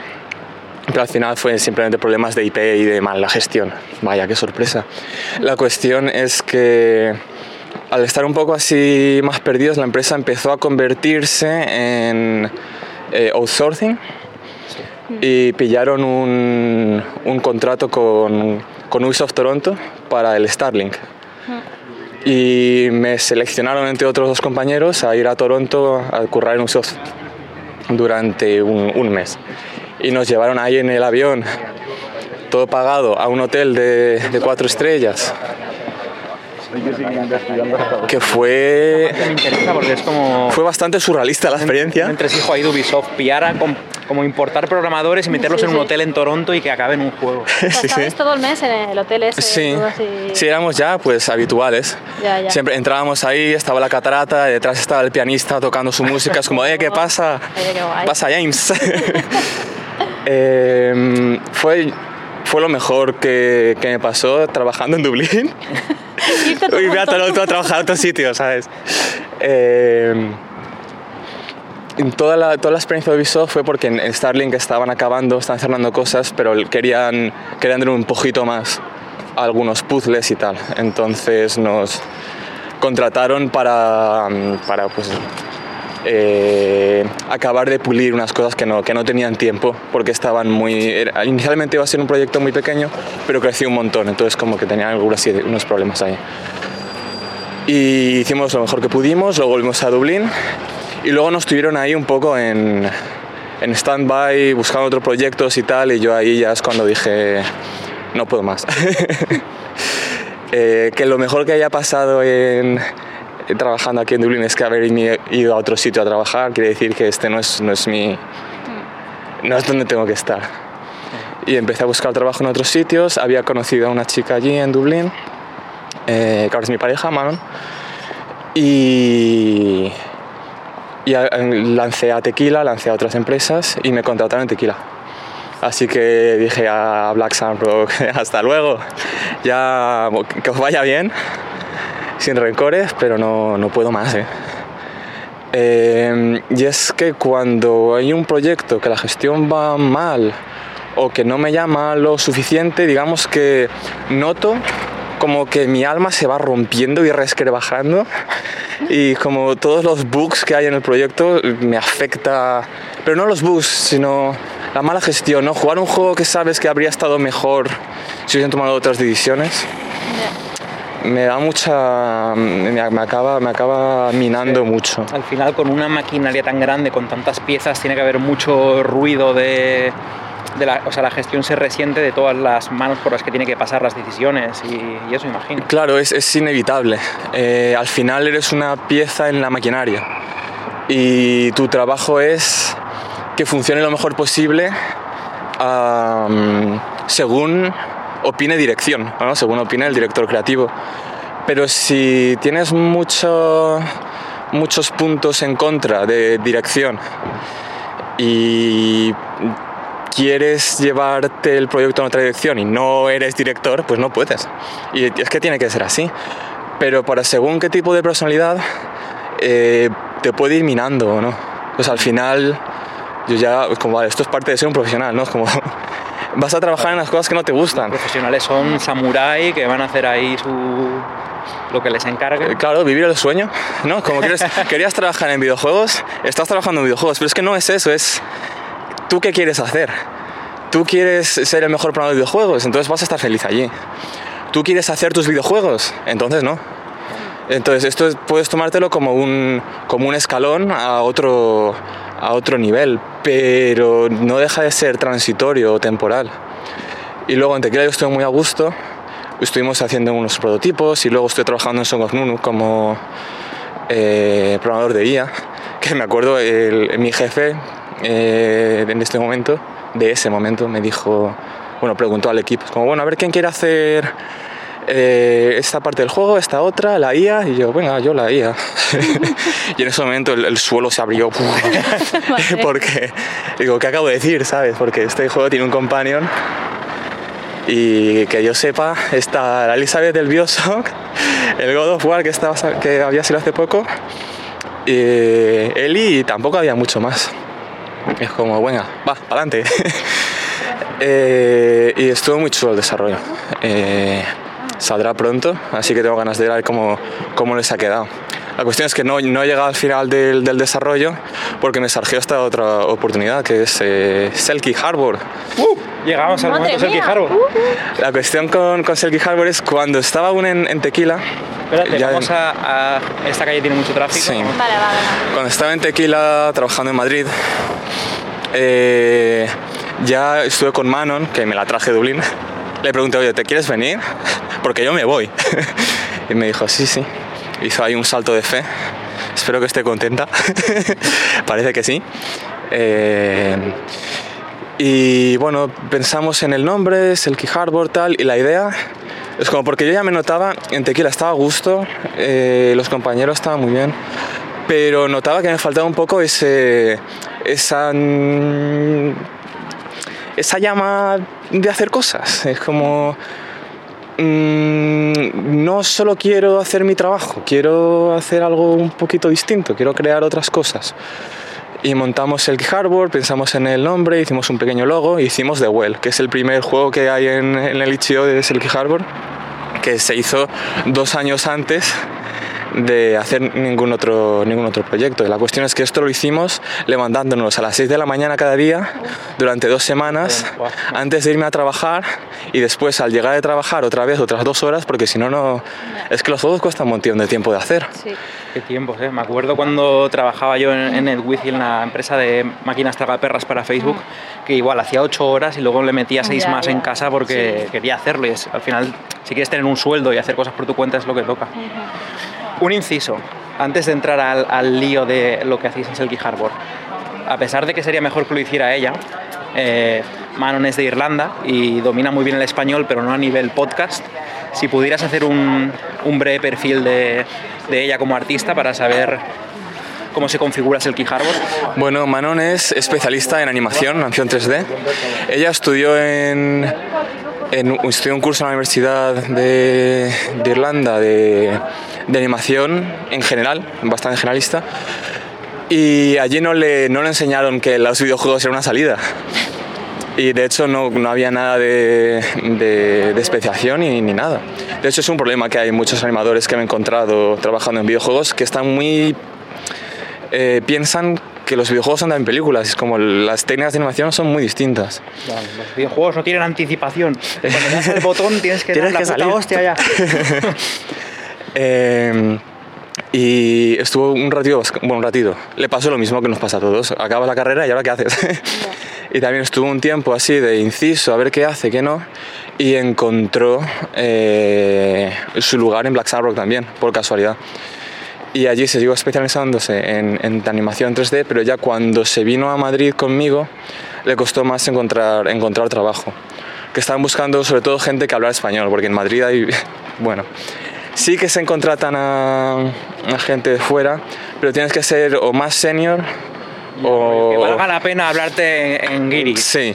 pero al final fue simplemente problemas de IP y de mala gestión. Vaya, qué sorpresa. La cuestión es que al estar un poco así más perdidos, la empresa empezó a convertirse en eh, outsourcing y pillaron un, un contrato con, con Ubisoft Toronto para el Starlink. Y me seleccionaron entre otros dos compañeros a ir a Toronto a currar en Ubisoft durante un, un mes. Y nos llevaron ahí en el avión, todo pagado, a un hotel de, de cuatro estrellas. Que fue,
Me interesa porque es como...
fue bastante surrealista la
un
experiencia.
entresijo ahí de Ubisoft, pillar a com- como importar programadores y meterlos
Sí,
en un
sí.
hotel en Toronto y que acaben un juego.
Sí,
todo el mes en el hotel ese.
Sí, sí, éramos ya pues habituales.
Ya, ya.
Siempre entrábamos ahí, estaba la catarata, y detrás estaba el pianista tocando su música, es como, eh, ¿qué pasa? Pasa James. Eh, fue, fue lo mejor que, que me pasó trabajando en Dublín.
A
Uy, voy a trabajar a otro sitio, ¿sabes? Eh, toda la, toda la experiencia de Ubisoft fue porque en Starlink estaban acabando, estaban cerrando cosas, pero querían, querían un poquito más a algunos puzzles y tal. Entonces nos contrataron para, para pues, eh, acabar de pulir unas cosas que no, que no tenían tiempo, porque estaban muy... inicialmente iba a ser un proyecto muy pequeño, pero creció un montón, entonces como que tenían algunos, unos problemas ahí. Y hicimos lo mejor que pudimos, luego volvimos a Dublín y luego nos tuvieron ahí un poco en, en stand-by, buscando otros proyectos y tal, y yo ahí ya es cuando dije, no puedo más. Eh, que lo mejor que haya pasado en trabajando aquí en Dublín es que haber ido a otro sitio a trabajar, quiere decir que este no es, no es mi... no es donde tengo que estar. Y empecé a buscar trabajo en otros sitios, había conocido a una chica allí en Dublín, eh, que ahora es mi pareja, Manon, y, y lancé a Tequila, lancé a otras empresas y me contrataron en Tequila. Así que dije a Black Sun Rock, hasta luego, ya que os vaya bien, sin rencores, pero no, no puedo más. ¿eh? Eh, y es que cuando hay un proyecto que la gestión va mal o que no me llama lo suficiente, digamos que noto como que mi alma se va rompiendo y resquebrajando y como todos los bugs que hay en el proyecto me afecta, pero no los bugs, sino la mala gestión, ¿no? Jugar un juego que sabes que habría estado mejor si hubiesen tomado otras decisiones me da mucha me, me acaba me acaba minando mucho
Al final, con una maquinaria tan grande, con tantas piezas, tiene que haber mucho ruido de... de la, o sea, la gestión se resiente de todas las manos por las que tiene que pasar las decisiones y, y eso imagino.
Claro, es, es inevitable. Eh, al final eres una pieza en la maquinaria y tu trabajo es que funcione lo mejor posible según opine dirección, ¿no? según opine el director creativo. Pero si tienes mucho, muchos puntos en contra de dirección y quieres llevarte el proyecto en otra dirección y no eres director, pues no puedes. Y es que tiene que ser así. Pero para según qué tipo de personalidad, eh, te puede ir minando o no. Pues al final, yo ya, es como, vale, esto es parte de ser un profesional, ¿no? Es como, vas a trabajar en las cosas que no te gustan.
Profesionales son samurái que van a hacer ahí su lo que les
Eh,
encargue.
Claro, vivir el sueño, ¿no? Como quieres, querías trabajar en videojuegos, estás trabajando en videojuegos, pero es que no es eso, es tú qué quieres hacer. Tú quieres ser el mejor programador de videojuegos, entonces vas a estar feliz allí. Tú quieres hacer tus videojuegos, entonces no. Entonces esto es- puedes tomártelo como un, como un escalón a otro, a otro nivel, pero no deja de ser transitorio o temporal. Y luego en Tequila yo estuve muy a gusto, estuvimos haciendo unos prototipos y luego estoy trabajando en Song of Nunu como eh, programador de IA, que me acuerdo, mi jefe eh, en este momento, de ese momento, me dijo, bueno, preguntó al equipo, como, bueno, a ver quién quiere hacer eh, esta parte del juego, esta otra, la IA, y yo, venga, yo la IA. y en ese momento el, el suelo se abrió, porque, digo, ¿qué acabo de decir, sabes? Porque este juego tiene un companion y que yo sepa, está la Elizabeth del Bioshock, el God of War que, estaba, que había salido hace poco, y Eli y tampoco había mucho más. Es como, venga, va, adelante. Eh, y estuvo muy chulo el desarrollo. Eh, saldrá pronto, así que tengo ganas de ver cómo, cómo les ha quedado. La cuestión es que no, no he llegado al final del, del desarrollo porque me surgió esta otra oportunidad que es eh, Selkie Harbor.
Llegamos al momento Selkie
mía.
Harbour.
La cuestión con, con Selkie Harbor es cuando estaba aún en, en Tequila.
Espérate,
ya-
vamos a, a- Esta calle tiene mucho tráfico.
Sí.
¿no?
Vale, vale.
Cuando estaba en Tequila trabajando en Madrid, eh, ya estuve con Manon, que me la traje de Dublín. Le pregunté, oye, ¿te quieres venir? Porque yo me voy. Y me dijo, sí, sí. Hizo ahí un salto de fe. Espero que esté contenta. Parece que sí. Eh, y bueno, pensamos en el nombre, Selkie Harbor, tal, y la idea es como porque yo ya me notaba, en Tequila estaba a gusto, eh, los compañeros estaban muy bien, pero notaba que me faltaba un poco ese, esa, esa llama de hacer cosas. Es como, mm, no solo quiero hacer mi trabajo, quiero hacer algo un poquito distinto, quiero crear otras cosas. Y montamos el Harbor, pensamos en el nombre, hicimos un pequeño logo y hicimos The Well, que es el primer juego que hay en, en el itch.io de Selkie Harbor, que se hizo dos años antes de hacer ningún otro, ningún otro proyecto. Y la cuestión es que esto lo hicimos levantándonos a las 6 de la mañana cada día durante dos semanas antes de irme a trabajar y después al llegar de trabajar otra vez otras dos horas porque si no, no... Es que los juegos cuestan un montón de tiempo de hacer.
Sí.
Qué tiempos, ¿eh? Me acuerdo cuando trabajaba yo en, en Edwizy, en la empresa de máquinas tragaperras para Facebook, que igual hacía ocho horas y luego le metía seis
Ya,
más
ya.
en casa porque quería hacerlo. Y es- al final, si quieres tener un sueldo y hacer cosas por tu cuenta, es lo que toca. Un inciso, antes de entrar al, al lío de lo que hacéis en Selkie Harbor. A pesar de que sería mejor que lo hiciera ella, eh, Manon es de Irlanda y domina muy bien el español, pero no a nivel podcast. Si pudieras hacer un, un breve perfil de, de ella como artista para saber cómo se configura Selkie Harbor.
Bueno, Manon es especialista en animación, animación 3D. Ella estudió en, en estudió un curso en la Universidad de, de Irlanda de, de animación en general, bastante generalista. Y allí no le, no le enseñaron que los videojuegos eran una salida. Y de hecho no, no había nada de, de, de especiación ni, ni nada. De hecho es un problema que hay muchos animadores que me he encontrado trabajando en videojuegos que están muy eh, piensan que los videojuegos son también películas. Es como las técnicas de animación son muy distintas.
Los videojuegos no tienen anticipación. Cuando das el botón tienes que
Tienes
dar
que
la puta
salir.
hostia ya.
Eh, y estuvo un ratito, bueno, un ratito. Le pasó lo mismo que nos pasa a todos. Acabas la carrera y ahora qué haces. y también estuvo un tiempo así de inciso, a ver qué hace, qué no. Y encontró eh, su lugar en Black Rock también, por casualidad. Y allí se siguió especializándose en, en animación 3D, pero ya cuando se vino a Madrid conmigo, le costó más encontrar, encontrar trabajo. Que estaban buscando sobre todo gente que hablara español, porque en Madrid hay, bueno, sí que se contratan a, a gente de fuera, pero tienes que ser o más senior o...
Que valga la pena hablarte en, en guiri.
Sí,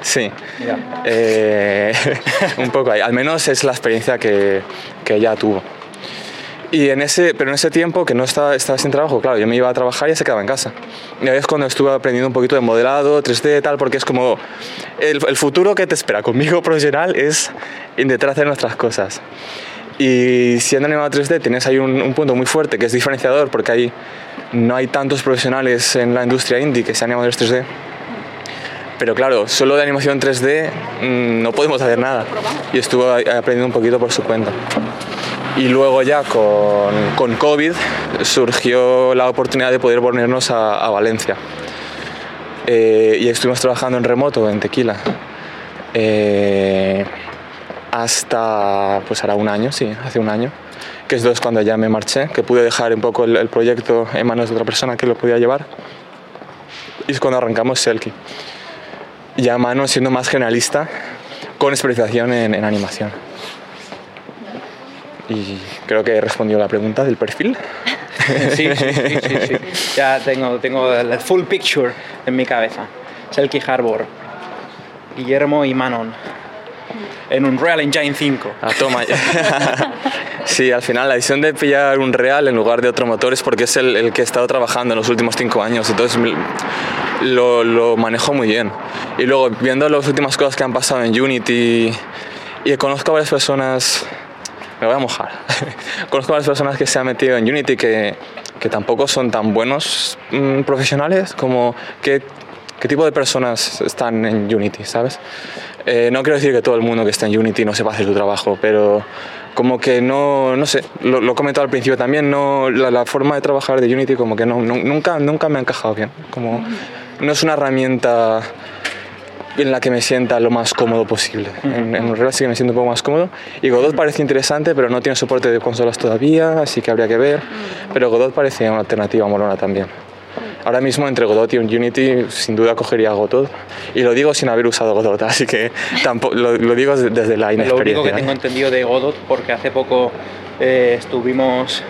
sí.
Ya.
Eh, un poco ahí. Al menos es la experiencia que, que ella tuvo. Y en ese, pero en ese tiempo que no estaba, estaba sin trabajo, claro, yo me iba a trabajar y se quedaba en casa. Y ahí es cuando estuve aprendiendo un poquito de modelado, 3D y tal, porque es como el, el futuro que te espera conmigo profesional es intentar hacer nuestras cosas. Y siendo animador 3D tienes ahí un, un punto muy fuerte que es diferenciador porque ahí no hay tantos profesionales en la industria indie que sean animadores 3D. Pero claro, solo de animación 3D mm, no podemos hacer nada. Y estuvo aprendiendo un poquito por su cuenta. Y luego ya con, con COVID surgió la oportunidad de poder ponernos a, Valencia. Eh, y estuvimos trabajando en remoto, en Tequila. Eh, hasta, pues hará un año, sí, hace un año. Que es cuando ya me marché, que pude dejar un poco el, el proyecto en manos de otra persona que lo podía llevar. Y es cuando arrancamos Selkie. Ya mano siendo más generalista, con especialización en, animación. Y creo que he respondido la pregunta del perfil.
Sí, sí, sí, sí, sí. Ya tengo, tengo el full picture en mi cabeza. Selkie Harbor, Guillermo y Manon. En un Real Engine 5.
Ah, toma. sí, al final la decisión de pillar un real en lugar de otro motor es porque es el, que he estado trabajando en los últimos cinco años. Entonces lo, lo manejo muy bien. Y luego, viendo las últimas cosas que han pasado en Unity, y conozco a varias personas, me voy a mojar, conozco a varias personas que se han metido en Unity que, que tampoco son tan buenos mm, profesionales como que qué tipo de personas están en Unity, ¿sabes? Eh, no quiero decir que todo el mundo que está en Unity no sepa hacer su trabajo, pero como que no, no sé, lo, lo he comentado al principio también, no, la, la forma de trabajar de Unity como que no, nu- nunca, nunca me ha encajado bien, como no es una herramienta en la que me sienta lo más cómodo posible. En, en sí que me siento un poco más cómodo. Y Godot parece interesante, pero no tiene soporte de consolas todavía, así que habría que ver. Pero Godot parece una alternativa molona también. Ahora mismo entre Godot y Unity sin duda cogería Godot. Y lo digo sin haber usado Godot, así que tampoco, lo, lo digo desde la
Lo
inexperiencia.
único que tengo entendido de Godot, porque hace poco eh, estuvimos,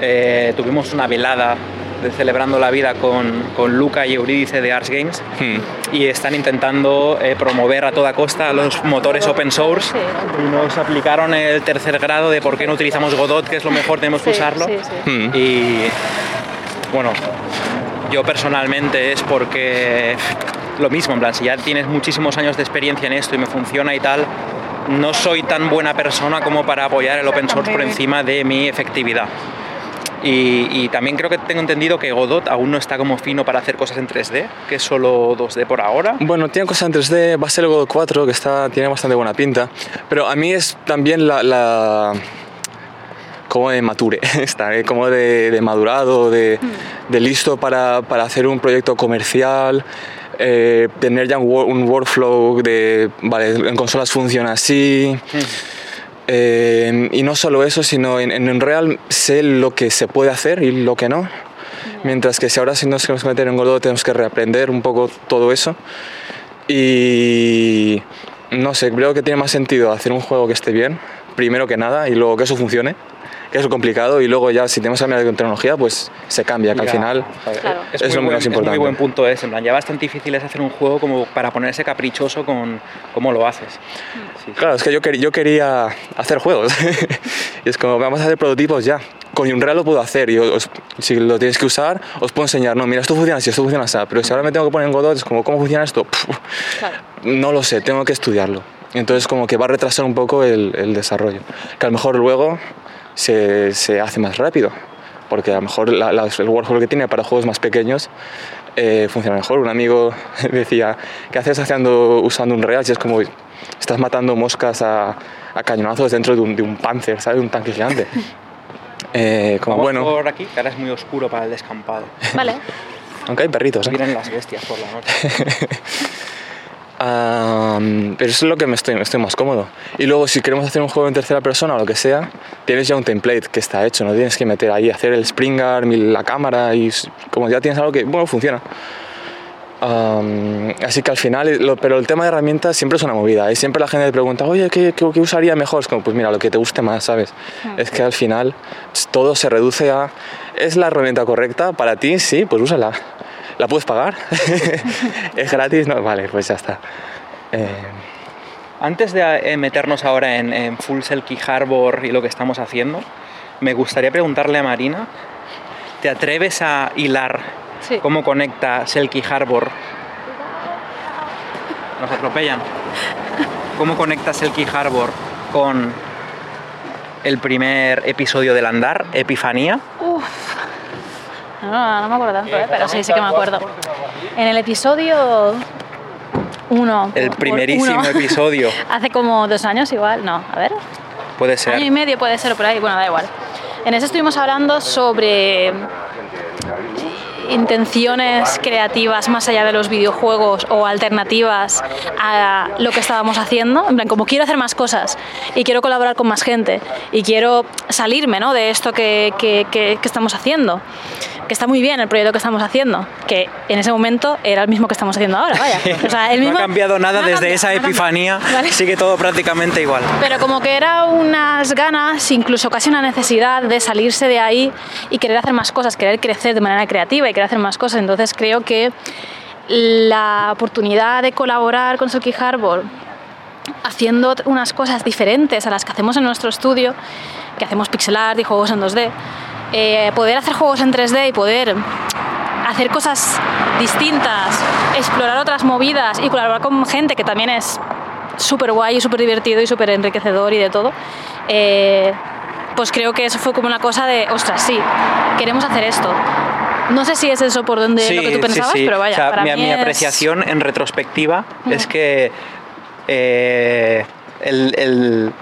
eh, tuvimos una velada de celebrando la vida con, con Luca y Eurídice de Ars Games
Hmm.
y están intentando eh, promover a toda costa los motores open source
Sí.
y nos aplicaron el tercer grado de por qué no utilizamos Godot, que es lo mejor, tenemos que usarlo.
sí, sí.
Hmm.
Y bueno, yo personalmente es porque lo mismo, en plan, si ya tienes muchísimos años de experiencia en esto y me funciona y tal, no soy tan buena persona como para apoyar el open source por encima de mi efectividad. Y, y también creo que tengo entendido que Godot aún no está como fino para hacer cosas en 3D, que es solo 2D por ahora.
Bueno, tiene cosas en 3D, va a ser el Godot 4, que está, tiene bastante buena pinta. Pero a mí es también la. la como de mature, está, ¿eh? como de, de madurado, de, de listo para, para hacer un proyecto comercial. eh, tener ya un, un workflow de, vale, en consolas funciona así. Eh, y no solo eso, sino en, en Unreal sé lo que se puede hacer y lo que no. Mientras que si ahora si nos queremos meter en Godot tenemos que reaprender un poco todo eso. Y no sé, creo que tiene más sentido hacer un juego que esté bien, primero que nada, y luego que eso funcione, que es lo complicado, y luego ya si tenemos que cambiar de tecnología, pues se cambia, que al
Ya,
final
Claro.
es,
es
muy
lo menos
es muy
importante.
buen punto ese, en plan, ya bastante difícil es hacer un juego como para ponerse caprichoso con cómo lo haces. Sí, sí.
Claro, es que yo, quer- yo quería hacer juegos. y es como, vamos a hacer prototipos ya. Con Unreal lo puedo hacer y os- si lo tienes que usar, os puedo enseñar. No, mira, esto funciona así, esto funciona así. Pero si ahora me tengo que poner en Godot, es como, ¿cómo funciona esto? Puf,
Claro.
no lo sé, tengo que estudiarlo. Entonces como que va a retrasar un poco el, el desarrollo. Que a lo mejor luego se, se hace más rápido. Porque a lo mejor la- la- el workflow que tiene para juegos más pequeños eh, funciona mejor. Un amigo decía, ¿qué haces haciendo, usando un Real? Si es como, estás matando moscas a, a cañonazos dentro de un, de un Panzer, ¿sabes? Un tanque gigante. Eh, como
Vamos
bueno,
por aquí, que ahora es muy oscuro para el descampado.
Vale.
aunque hay perritos. ¿eh?
Vienen las bestias por la noche.
Am, pero eso es lo que me estoy, me estoy más cómodo. Y luego, si queremos hacer un juego en tercera persona o lo que sea, tienes ya un template que está hecho, no tienes que meter ahí, hacer el spring arm y la cámara, y como ya tienes algo que, bueno, funciona. Am, así que al final, eh, lo- pero el tema de herramientas siempre es una movida. Y siempre la gente te pregunta, oye, ¿qué, qué, qué usaría mejor? Es como, pues mira, lo que te guste más, ¿sabes? Es que al final todo se reduce a, ¿es la herramienta correcta para ti? Sí, pues úsala. ¿La puedes pagar? ¿Es gratis? No, vale, pues ya está. Eh,
Antes de eh, meternos ahora en, en Full Selkie Harbor y lo que estamos haciendo, me gustaría preguntarle a Marina, ¿te atreves a hilar
Sí.
cómo conecta Selkie Harbor? Nos atropellan. ¿Cómo conecta Selkie Harbor con el primer episodio del Andar, Epifanía?
No, no me acuerdo tanto, ¿eh? pero sí, sí que me acuerdo. En el episodio 1.
El primerísimo episodio.
Hace como dos años igual, no, a ver.
Puede ser.
Año y medio puede ser por ahí, bueno, da igual. En ese estuvimos hablando sobre intenciones creativas más allá de los videojuegos o alternativas a lo que estábamos haciendo. En plan, como quiero hacer más cosas y quiero colaborar con más gente y quiero salirme ¿no? de esto que, que- que- que estamos haciendo. Que está muy bien el proyecto que estamos haciendo, que en ese momento era el mismo que estamos haciendo ahora, vaya. O sea, el mismo,
no ha cambiado nada
no
desde
cambiado,
esa epifanía,
Vale.
sigue todo prácticamente igual.
Pero como que era unas ganas, incluso casi una necesidad de salirse de ahí y querer hacer más cosas, querer crecer de manera creativa y hacer más cosas. Entonces creo que la oportunidad de colaborar con Silky Harbor haciendo unas cosas diferentes a las que hacemos en nuestro estudio, que hacemos pixel art y juegos en 2D, eh, poder hacer juegos en 3D y poder hacer cosas distintas, explorar otras movidas y colaborar con gente que también es súper guay y súper divertido y súper enriquecedor y de todo, eh, pues creo que eso fue como una cosa de, ostras, sí, queremos hacer esto. No sé si es eso por donde lo que tú pensabas, pero vaya,
O sea,
para
mi,
mí
mi
es-
apreciación en retrospectiva es que eh, el, el-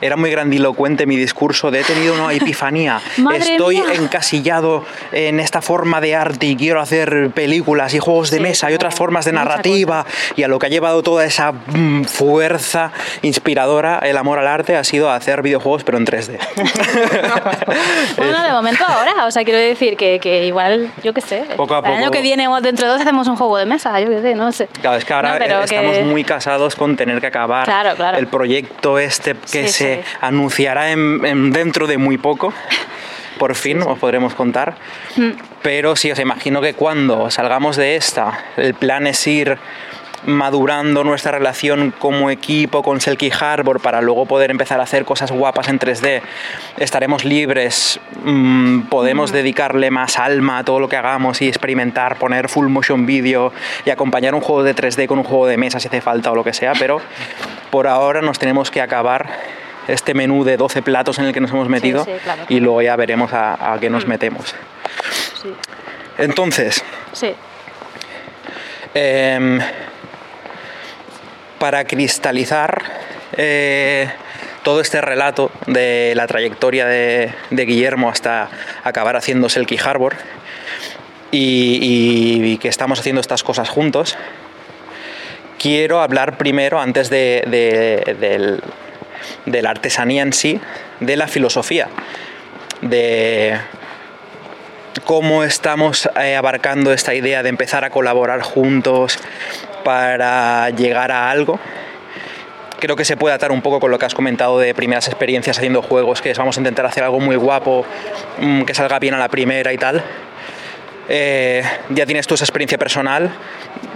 era muy grandilocuente mi discurso de he tenido una epifanía, estoy
mía.
encasillado en esta forma de arte y quiero hacer películas y juegos de
Sí,
mesa y otras formas de narrativa y a lo que ha llevado toda esa mm, fuerza inspiradora, el amor al arte, ha sido hacer videojuegos pero en 3D.
Bueno, de momento ahora, o sea, quiero decir que, que igual, yo qué sé,
Poco a
el año
poco.
que viene o dentro de dos hacemos un juego de mesa, yo qué sé, no sé.
Claro, es que ahora
No,
estamos
que-
muy casados con tener que acabar
Claro, claro.
el proyecto este que
Sí,
se
sí.
anunciará en, en- dentro de muy poco. Por fin os podremos contar.
Mm.
Pero sí, os imagino que cuando salgamos de esta, el plan es ir madurando nuestra relación como equipo con Selkie Harbor para luego poder empezar a hacer cosas guapas en 3D. Estaremos libres, mm, podemos dedicarle más alma a todo lo que hagamos y experimentar, poner full motion video y acompañar un juego de 3D con un juego de mesa si hace falta o lo que sea, pero por ahora nos tenemos que acabar este menú de 12 platos en el que nos hemos metido
sí, claro,
y luego ya veremos a, a qué nos metemos.
Sí,
Entonces. Em, para cristalizar eh, todo este relato de la trayectoria de, de Guillermo hasta acabar haciendo Selkie Harbor y, y que estamos haciendo estas cosas juntos, quiero hablar primero, antes de, de- del- de la artesanía en sí, de la filosofía, de cómo estamos eh, abarcando esta idea de empezar a colaborar juntos para llegar a algo. Creo que se puede atar un poco con lo que has comentado de primeras experiencias haciendo juegos, que es vamos a intentar hacer algo muy guapo, mm, que salga bien a la primera y tal. Eh, ya tienes tú esa experiencia personal.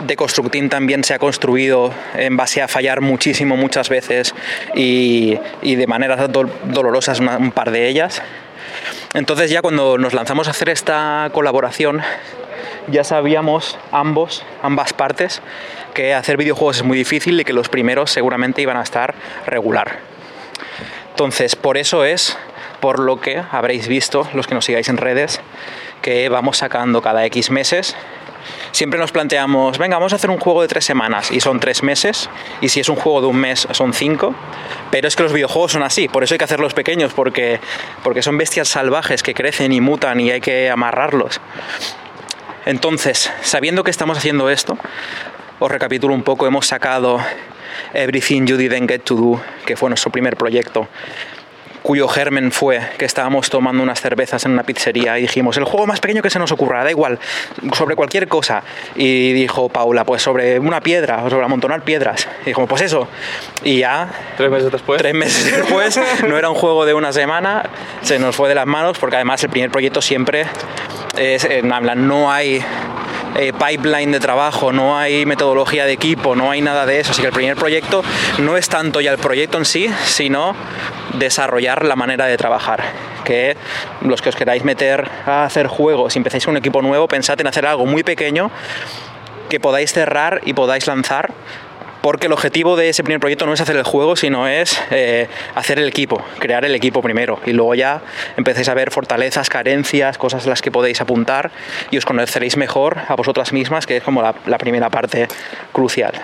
De Constructing también se ha construido en base a fallar muchísimo muchas veces y, de maneras dol- dolorosas una- un par de ellas. Entonces ya cuando nos lanzamos a hacer esta colaboración, ya sabíamos ambos, ambas partes, que hacer videojuegos es muy difícil y que los primeros seguramente iban a estar regular. Entonces, por eso es por lo que habréis visto, los que nos sigáis en redes, que vamos sacando cada X meses. Siempre nos planteamos, venga, vamos a hacer un juego de tres semanas y son tres meses, y si es un juego de un mes son cinco, pero es que los videojuegos son así, por eso hay que hacerlos pequeños, porque, porque son bestias salvajes que crecen y mutan y hay que amarrarlos. Entonces, sabiendo que estamos haciendo esto, os recapitulo un poco, hemos sacado Everything You Didn't Get to Do, que fue nuestro primer proyecto, cuyo germen fue que estábamos tomando unas cervezas en una pizzería y dijimos, el juego más pequeño que se nos ocurra, da igual, sobre cualquier cosa. Y dijo Paula, pues sobre una piedra, o sobre amontonar piedras. Y dijimos, pues eso. Y ya
Tres meses después.
Tres meses después, no era un juego de una semana, se nos fue de las manos porque además el primer proyecto siempre es, eh, en plan, no hay eh, pipeline de trabajo, no hay metodología de equipo, no hay nada de eso. Así que el primer proyecto no es tanto ya el proyecto en sí, sino desarrollar la manera de trabajar. Que los que os queráis meter a hacer juegos y empezáis un equipo nuevo, pensad en hacer algo muy pequeño que podáis cerrar y podáis lanzar porque el objetivo de ese primer proyecto no es hacer el juego, sino es eh, hacer el equipo, crear el equipo primero. Y luego ya empecéis a ver fortalezas, carencias, cosas a las que podéis apuntar y os conoceréis mejor a vosotras mismas, que es como la primera parte crucial.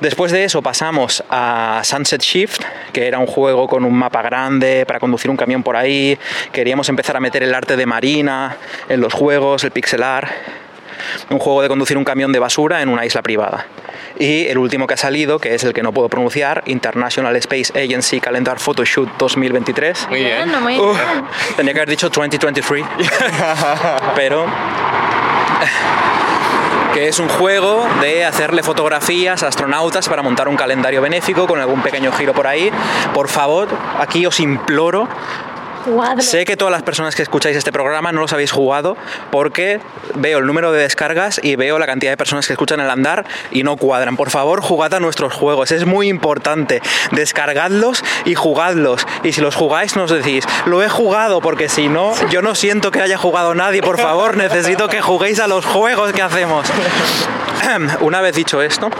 Después de eso pasamos a Sunset Shift, que era un juego con un mapa grande para conducir un camión por ahí. Queríamos empezar a meter el arte de marina en los juegos, el pixelar un juego de conducir un camión de basura en una isla privada. Y el último que ha salido, que es el que no puedo pronunciar, International Space Agency Calendar Photoshoot 2023.
Muy bien.
Bueno, muy
Uh,
bien.
tenía que haber dicho 2023, pero que es un juego de hacerle fotografías a astronautas para montar un calendario benéfico con algún pequeño giro por ahí. Por favor, aquí os imploro Sé que todas las personas que escucháis este programa no los habéis jugado porque veo el número de descargas y veo la cantidad de personas que escuchan el andar y no cuadran. Por favor, jugad a nuestros juegos, es muy importante. Descargadlos y jugadlos. Y si los jugáis nos decís, lo he jugado porque si no, yo no siento que haya jugado nadie. Por favor, necesito que juguéis a los juegos que hacemos. Una vez dicho esto,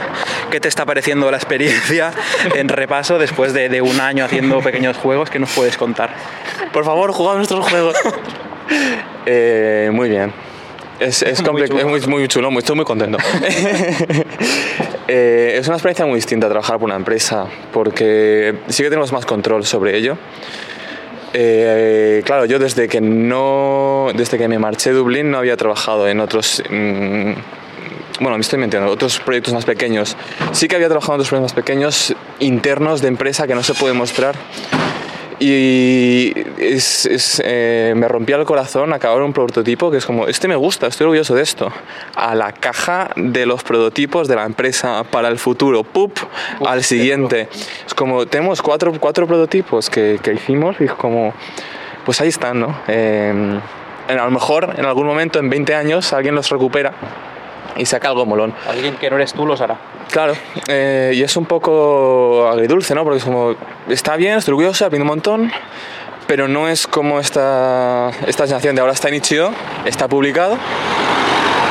¿qué te está pareciendo la experiencia en repaso después de, de un año haciendo pequeños juegos? ¿Qué nos puedes contar?
Por favor, jugad nuestros juegos. Eh, muy bien. Es, es,
Muy chulo.
es muy, muy chulo, muy- estoy muy contento. Eh, es una experiencia muy distinta trabajar por una empresa, porque sí que tenemos más control sobre ello. Eh, claro, yo desde que no, desde que me marché de Dublín no había trabajado en otros, mm, bueno, me estoy mintiendo, otros proyectos más pequeños. Sí que había trabajado en otros proyectos más pequeños internos de empresa que no se puede mostrar. Y es, es, eh, me rompía el corazón acabar un prototipo que es como, este me gusta, estoy orgulloso de esto. A la caja de los prototipos de la empresa para el futuro, ¡pup! al siguiente. Es como, tenemos cuatro, cuatro prototipos que, que hicimos y es como, pues ahí están, ¿no? Eh, a lo mejor en algún momento, en 20 años, alguien los recupera y saca algo molón.
Alguien que no eres tú los hará.
Claro, eh, y es un poco agridulce, ¿no? Porque es como, está bien, estoy orgulloso, aprendo un montón, pero no es como esta, esta sensación de ahora está en Itch.io, está publicado,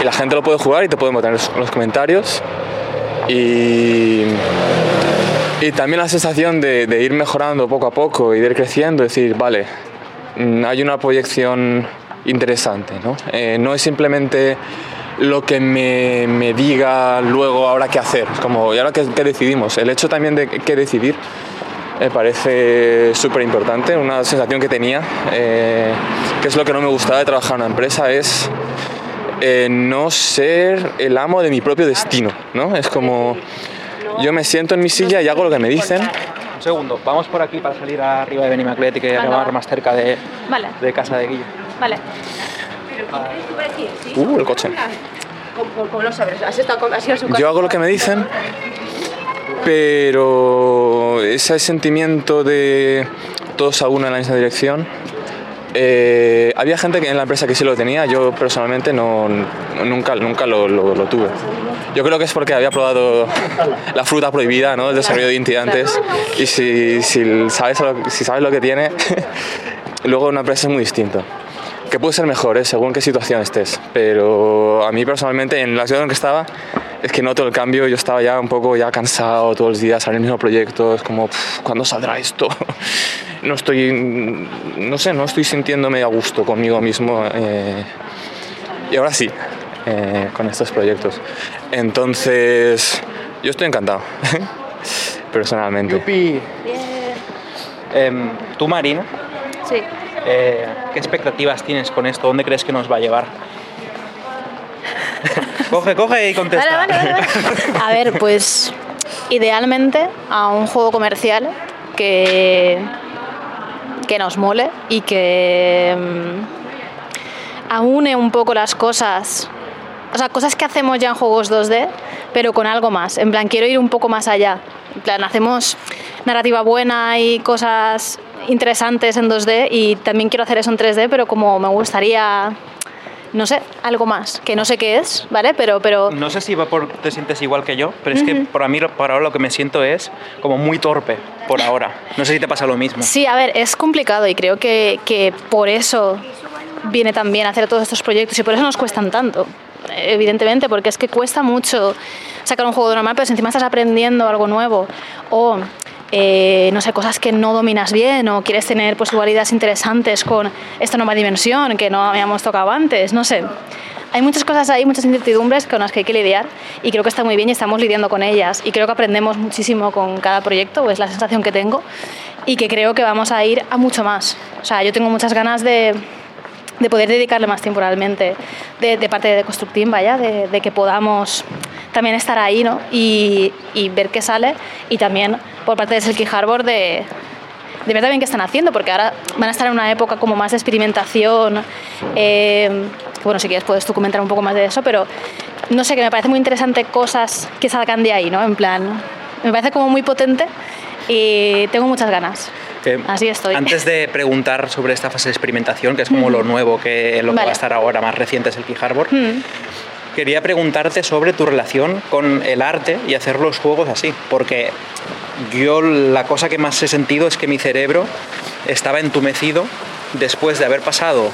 y la gente lo puede jugar y te pueden votar en los, en los comentarios. Y, y también la sensación de, de ir mejorando poco a poco y de ir creciendo, decir, vale, mm, hay una proyección interesante, ¿no? Eh, no es simplemente lo que me, me diga luego ahora qué hacer, es como, ¿y ahora qué, qué decidimos? El hecho también de qué decidir me parece súper importante, una sensación que tenía, eh, que es lo que no me gustaba de trabajar en una empresa, es eh, no ser el amo de mi propio destino, ¿no? Es como, yo me siento en mi silla y hago lo que me dicen,
Un segundo, vamos por aquí para salir arriba de Benimaclet y que
Venga,
acabar
va.
más cerca de,
Vale,
de casa de Guillo.
vale.
Uh, el coche.
¿Cómo, lo sabes? ¿Has, estado has ido a su casa?
Yo hago lo que me dicen, pero ese sentimiento de todos a uno en la misma dirección, eh, había gente que en la empresa que sí lo tenía, yo personalmente no, nunca, nunca lo, lo- lo tuve. Yo creo que es porque había probado la fruta prohibida, ¿no? el desarrollo de Inti antes, y si, si, sabes lo, si sabes lo que tiene, luego una empresa es muy distinto. Que puede ser mejor, ¿eh? según qué situación estés. Pero a mí personalmente, en la situación en que estaba, es que noto el cambio. Yo estaba ya un poco ya cansado todos los días, en el mismo proyecto. Es como, "Pff, ¿cuándo saldrá esto? No estoy, no sé, no estoy sintiéndome a gusto conmigo mismo. eh, y ahora sí, eh, con estos proyectos. Entonces, yo estoy encantado, personalmente.
Yupi. Em, tú, Marina,
Sí.
Eh, ¿qué expectativas tienes con esto? ¿Dónde crees que nos va a llevar? coge, coge y contesta.
A ver, pues idealmente a un juego comercial que, que nos mole y que mm, aúne un poco las cosas. O sea, cosas que hacemos ya en juegos 2D, pero con algo más. En plan, quiero ir un poco más allá. En plan, hacemos narrativa buena y cosas interesantes en 2D y también quiero hacer eso en 3D, pero como me gustaría, no sé, algo más, que no sé qué es, ¿vale? Pero, pero
No sé si va por, te sientes igual que yo, pero es que para mí, por ahora, lo que me siento es como muy torpe, por ahora. No sé si te pasa lo mismo.
Sí, a ver, es complicado y creo que, que por eso viene también hacer todos estos proyectos y por eso nos cuestan tanto, evidentemente, porque es que cuesta mucho sacar un juego normal, pero si encima estás aprendiendo algo nuevo o, eh, no sé, cosas que no dominas bien o quieres tener pues, dualidades interesantes con esta nueva dimensión que no habíamos tocado antes, no sé. Hay muchas cosas ahí, muchas incertidumbres con las que hay que lidiar y creo que está muy bien y estamos lidiando con ellas y creo que aprendemos muchísimo con cada proyecto, es la sensación que tengo y que creo que vamos a ir a mucho más. O sea, yo tengo muchas ganas de, de poder dedicarle más tiempo realmente, de, parte de Constructeam, vaya, de, que podamos también estar ahí ¿no? y, y ver qué sale y también por parte de Selkie Harbor de, de ver también qué están haciendo, porque ahora van a estar en una época como más de experimentación. eh, bueno, si quieres puedes tú comentar un poco más de eso, pero no sé, que me parece muy interesante cosas que salgan de ahí, ¿no? En plan, me parece como muy potente y tengo muchas ganas. Así estoy.
Antes de preguntar sobre esta fase de experimentación, que es como lo nuevo, que lo que va a estar ahora más reciente es el Key Harbor,
Mm.
quería preguntarte sobre tu relación con el arte y hacer los juegos así, porque yo la cosa que más he sentido es que mi cerebro estaba entumecido después de haber pasado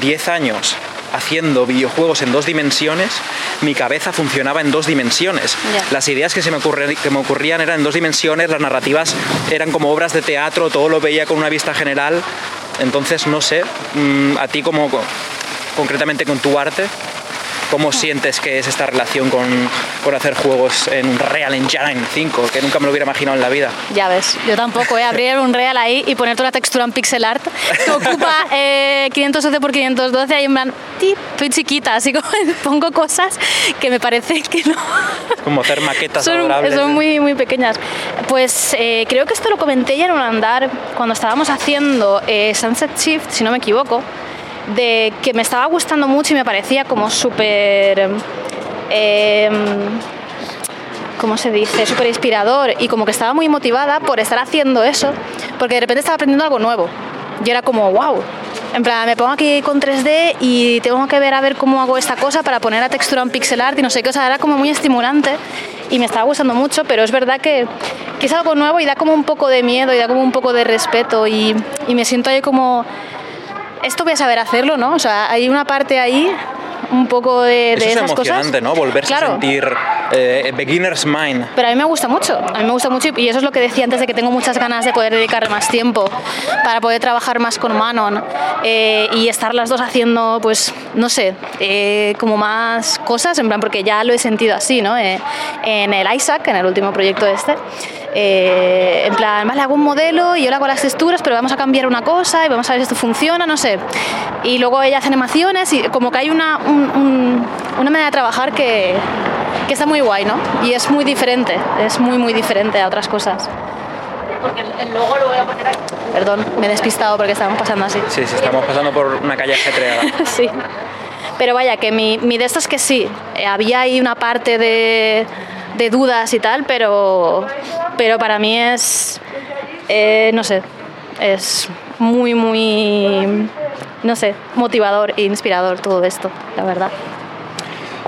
10 años haciendo videojuegos en dos dimensiones, mi cabeza funcionaba en dos dimensiones. Las ideas que se me, que me ocurrían eran en dos dimensiones, las narrativas eran como obras de teatro, todo lo veía con una vista general. Entonces, no sé, mm, a ti como, concretamente con tu arte. ¿Cómo sientes que es esta relación con, con hacer juegos en un Real Engine 5? Que nunca me lo hubiera imaginado en la vida.
Ya ves, yo tampoco, ¿eh? abrir un real ahí y poner toda la textura en pixel art que ocupa eh, 512 por 512 ahí en plan, tip, muy chiquita, así como pongo cosas que me parece que no.
Como hacer maquetas
son,
adorables.
son muy, muy pequeñas. Pues eh, creo que esto lo comenté ya en un andar cuando estábamos haciendo eh, Sunset Shift, si no me equivoco, de que me estaba gustando mucho y me parecía como súper... eh, ¿cómo se dice? Súper inspirador y como que estaba muy motivada por estar haciendo eso, porque de repente estaba aprendiendo algo nuevo. Y era como, wow. En plan, me pongo aquí con 3D y tengo que ver a ver cómo hago esta cosa para poner la textura en pixel art y no sé qué, o sea, era como muy estimulante y me estaba gustando mucho, pero es verdad que, que es algo nuevo y da como un poco de miedo y da como un poco de respeto y, y me siento ahí como, esto voy a saber hacerlo, ¿no? O sea, hay una parte ahí un poco de, de
Eso es
esas cosas.
emocionante, ¿no? Volverse
Claro.
a sentir eh, beginner's mind.
Pero a mí me gusta mucho, a mí me gusta mucho y eso es lo que decía antes de que tengo muchas ganas de poder dedicarle más tiempo para poder trabajar más con Manon eh, y estar las dos haciendo, pues, no sé, eh, como más cosas, en plan, porque ya lo he sentido así, ¿no? Eh, en el Isaac, en el último proyecto este, eh, en plan, vale, hago un modelo y yo le hago las texturas, pero vamos a cambiar una cosa y vamos a ver si esto funciona, no sé. Y luego ella hace animaciones y como que hay una, un- un- una manera de trabajar que, que está muy guay, ¿no? Y es muy diferente, es muy, muy diferente a otras cosas. Porque el logo lo voy a poner aquí. Perdón, me he despistado porque estábamos pasando así.
Sí, sí, estamos pasando por una calle ajetreada.
sí. Pero vaya, que mi, mi de esto es que sí, eh, había ahí una parte de, de dudas y tal, pero, pero para mí es, eh, no sé, es muy, muy, no sé, motivador e inspirador todo esto, la verdad.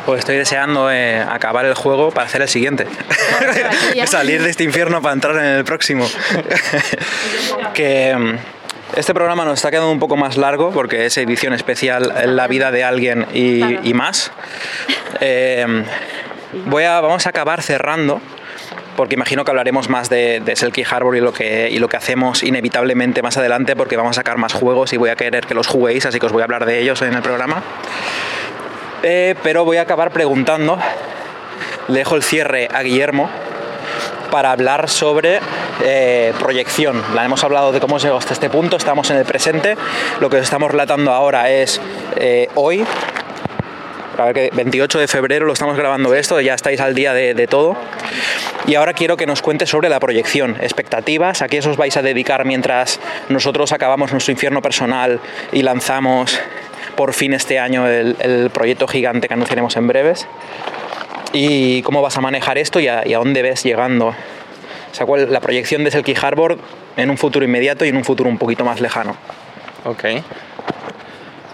Pues estoy deseando eh, acabar el juego para hacer el siguiente. Salir de este infierno para entrar en el próximo. que mm, este programa nos está quedando un poco más largo porque es edición especial en la vida de alguien y, y más. Eh, voy a, vamos a acabar cerrando porque imagino que hablaremos más de, de Selkie Harbor y lo, que, hacemos inevitablemente más adelante porque vamos a sacar más juegos y voy a querer que los juguéis, así que os voy a hablar de ellos en el programa. Eh, pero voy a acabar preguntando, le dejo el cierre a Guillermo para hablar sobre eh, proyección. La hemos hablado de cómo llegado hasta este punto, estamos en el presente, lo que os estamos relatando ahora es eh, hoy, ver que 28 de febrero lo estamos grabando esto, ya estáis al día de, de todo. Y ahora quiero que nos cuentes sobre la proyección, expectativas, a qué os vais a dedicar mientras nosotros acabamos nuestro infierno personal y lanzamos por fin este año el, el proyecto gigante que anunciaremos en breves. Y cómo vas a manejar esto y a, y a dónde ves llegando. O sea, cuál, la proyección de Selkie Harbor en un futuro inmediato y en un futuro un poquito más lejano.
Ok.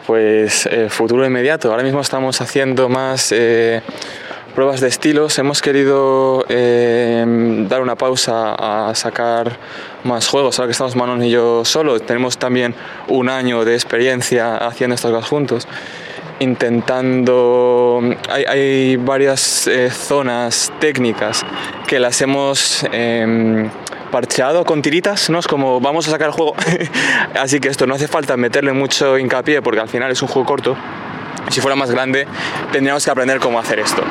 Pues eh, futuro inmediato. Ahora mismo estamos haciendo más eh, pruebas de estilos. Hemos querido eh, dar una pausa a sacar más juegos. Ahora que estamos Manon y yo solos, tenemos también un año de experiencia haciendo estas cosas juntos. Intentando. Hay, hay varias zonas técnicas que las hemos. em, parcheado con tiritas, ¿no? Es como vamos a sacar el juego. Así que esto no hace falta meterle mucho hincapié porque al final es un juego corto. Si fuera más grande, tendríamos que aprender cómo hacer esto.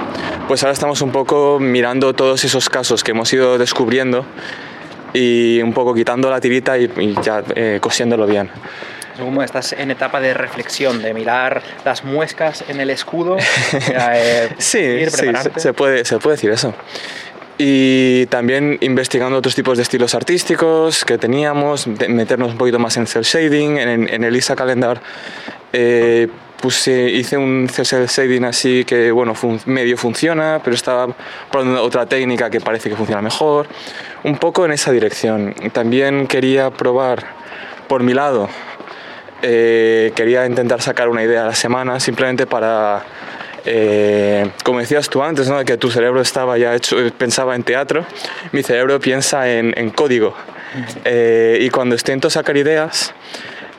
Pues ahora estamos un poco mirando todos esos casos que hemos ido descubriendo y un poco quitando la tirita y, y ya eh, cosiéndolo bien.
Como estás en etapa de reflexión, de mirar las muescas en el escudo, eh,
Sí,
ir,
sí, se puede, se puede decir eso. Y también investigando otros tipos de estilos artísticos que teníamos, meternos un poquito más en cel shading, en, en el ISA Calendar. eh, puse, hice un cel shading así que bueno, fun- medio funciona, pero estaba probando otra técnica que parece que funciona mejor. Un poco en esa dirección. También quería probar por mi lado eh, quería intentar sacar una idea a la semana simplemente para, eh, como decías tú antes, ¿no? que tu cerebro estaba ya hecho, eh, pensaba en teatro, mi cerebro piensa en, en código. Eh, y cuando intento sacar ideas,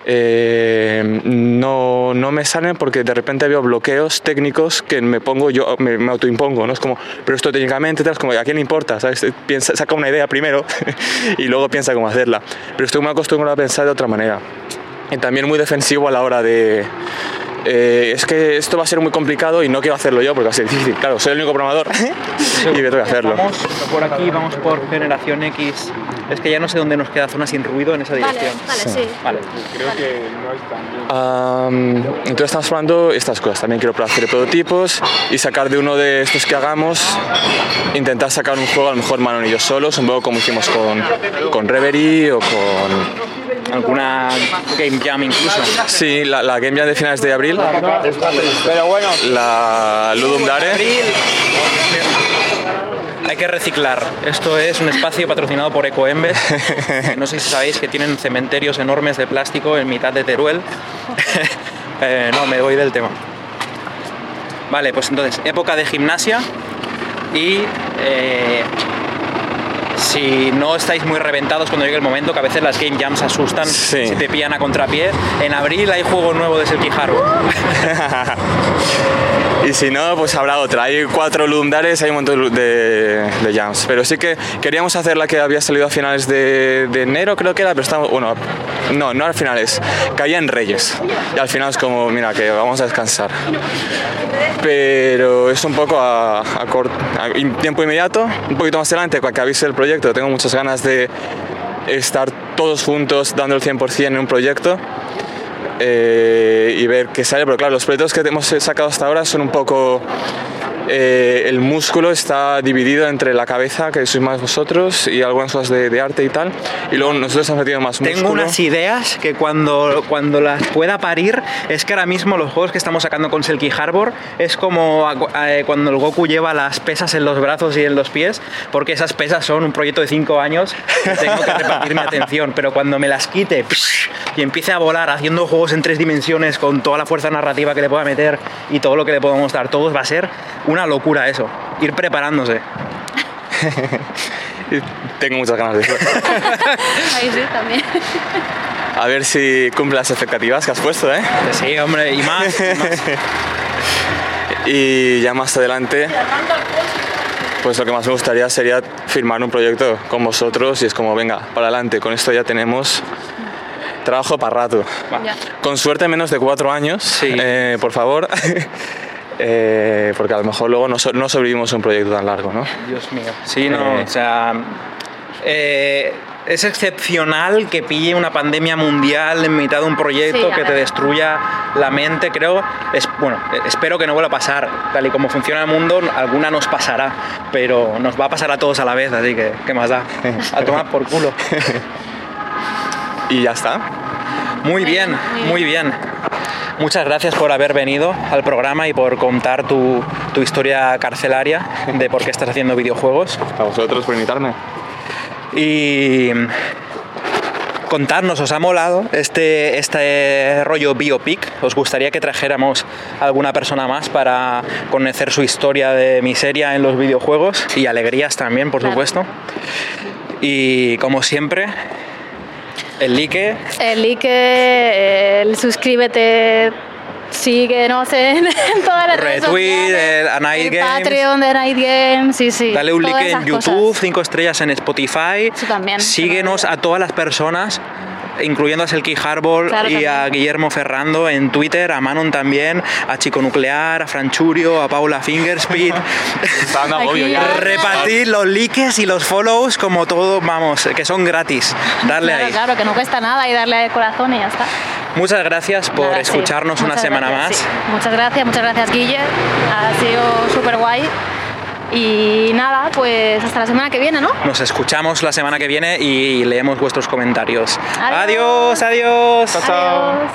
eh, no, no me salen porque de repente veo bloqueos técnicos que me pongo yo, me, me autoimpongo, ¿no? Es como, pero esto técnicamente, es como, ¿a quién le importa? ¿sabes? Piensa, saca una idea primero y luego piensa cómo hacerla. Pero estoy muy acostumbrado a pensar de otra manera. Y también muy defensivo a la hora de, eh, es que esto va a ser muy complicado y no quiero hacerlo yo porque va a ser difícil. Claro, soy el único programador y me tengo que hacerlo.
Vamos por aquí, vamos por generación X. Es que ya no sé dónde nos queda zona sin ruido en esa dirección.
vale, sí.
Vale.
Am, entonces estamos probando estas cosas. También quiero probar hacer prototipos y sacar de uno de estos que hagamos, intentar sacar un juego a lo mejor Manon y yo solos, un poco como hicimos con, con Reverie o con...
Alguna game jam incluso.
Sí, la, la Game Jam de finales de abril. Pero bueno. La Ludum Dare.
Hay que reciclar. Esto es un espacio patrocinado por Ecoembes. No sé si sabéis que tienen cementerios enormes de plástico en mitad de Teruel. Eh, no, me voy del tema. Vale, pues entonces, época de gimnasia y eh, si no estáis muy reventados cuando llegue el momento, que a veces las game jams asustan
Sí.
si te pillan a contrapié. En abril hay juego nuevo de Selkie Harbor.
Y si no, pues habrá otra. Hay cuatro Ludum Dares, hay un montón de, jams. Pero sí que queríamos hacer la que había salido a finales de, enero, creo que era, pero estamos. Bueno, no, no a finales. Caía en Reyes. Y al final es como, mira, que vamos a descansar. Pero es un poco a, a a tiempo inmediato, un poquito más adelante, para que avise el proyecto. Tengo muchas ganas de estar todos juntos dando el 100% en un proyecto eh, y ver qué sale, pero claro, los proyectos que hemos sacado hasta ahora son un poco... eh, el músculo está dividido entre la cabeza, que sois más vosotros, y algunas cosas de, de arte y tal, y luego nosotros hemos metido más
Tengo
músculo.
unas ideas que cuando, cuando las pueda parir, es que ahora mismo los juegos que estamos sacando con Selkie Harbor es como a- cuando el Goku lleva las pesas en los brazos y en los pies, porque esas pesas son un proyecto de 5 años y tengo que repartir mi atención, pero cuando me las quite psh, y empiece a volar haciendo juegos en tres dimensiones con toda la fuerza narrativa que le pueda meter y todo lo que le podamos dar todos, va a ser una locura eso, ir preparándose.
Tengo muchas ganas de eso.
Ahí sí, también.
A ver si cumple las expectativas que has puesto, ¿eh?
Sí, hombre, y más. y más.
Y ya más adelante, pues lo que más me gustaría sería firmar un proyecto con vosotros y es como, venga, para adelante, con esto ya tenemos trabajo para rato.
Ya.
Con suerte menos de cuatro años,
Sí.
eh, por favor, Eh, porque a lo mejor luego no, so- no sobrevivimos a un proyecto tan largo, ¿no?
Dios mío. Sí, no,
Eh.
o sea. eh, es excepcional que pille una pandemia mundial en mitad de un proyecto
Sí,
que te destruya la mente, creo. Es, bueno, eh, espero que no vuelva a pasar. Tal y como funciona el mundo, alguna nos pasará, pero nos va a pasar a todos a la vez, así que, ¿qué más da? A tomar por culo.
Y ya está.
Muy bien,
muy bien.
muy bien. Muchas gracias por haber venido al programa y por contar tu, tu historia carcelaria de por qué estás haciendo videojuegos.
A vosotros por invitarme.
Y contarnos, ¿os ha molado este, este rollo biopic? ¿Os gustaría que trajéramos a alguna persona más para conocer su historia de miseria en los videojuegos? Y alegrías también, por
Claro.
supuesto. Y como siempre, el like,
El like, el suscríbete, síguenos en, en todas las redes
Retweet,
sociales.
el A Night
el
Games.
Patreon de Night Games, sí, sí.
dale un like en YouTube,
cosas.
cinco estrellas en Spotify.
Eso también,
Síguenos a todas las personas incluyendo a Selkie Harbor
Claro,
y a. Guillermo Ferrando en Twitter, a Manon también, a Chico Nuclear, a Franchurio, a Paula Fingerspeed. Repartir los likes y los follows como todo, vamos, que son gratis. Darle
Claro,
ahí.
claro, que no cuesta nada y darle al corazón y ya está.
Muchas gracias por
Nada, sí.
escucharnos una
Muchas
semana
gracias,
más.
sí. Muchas gracias, muchas gracias Guille. Ha sido súper guay. Y nada, pues hasta la semana que viene, ¿no?
Nos escuchamos la semana que viene y leemos vuestros comentarios.
Adiós.
adiós. adiós.
Adiós.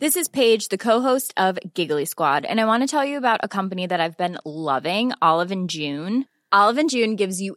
This is Paige, the co-host of Giggly Squad, and I want to tell you about a company that I've been loving, Olive and June. Olive and June gives you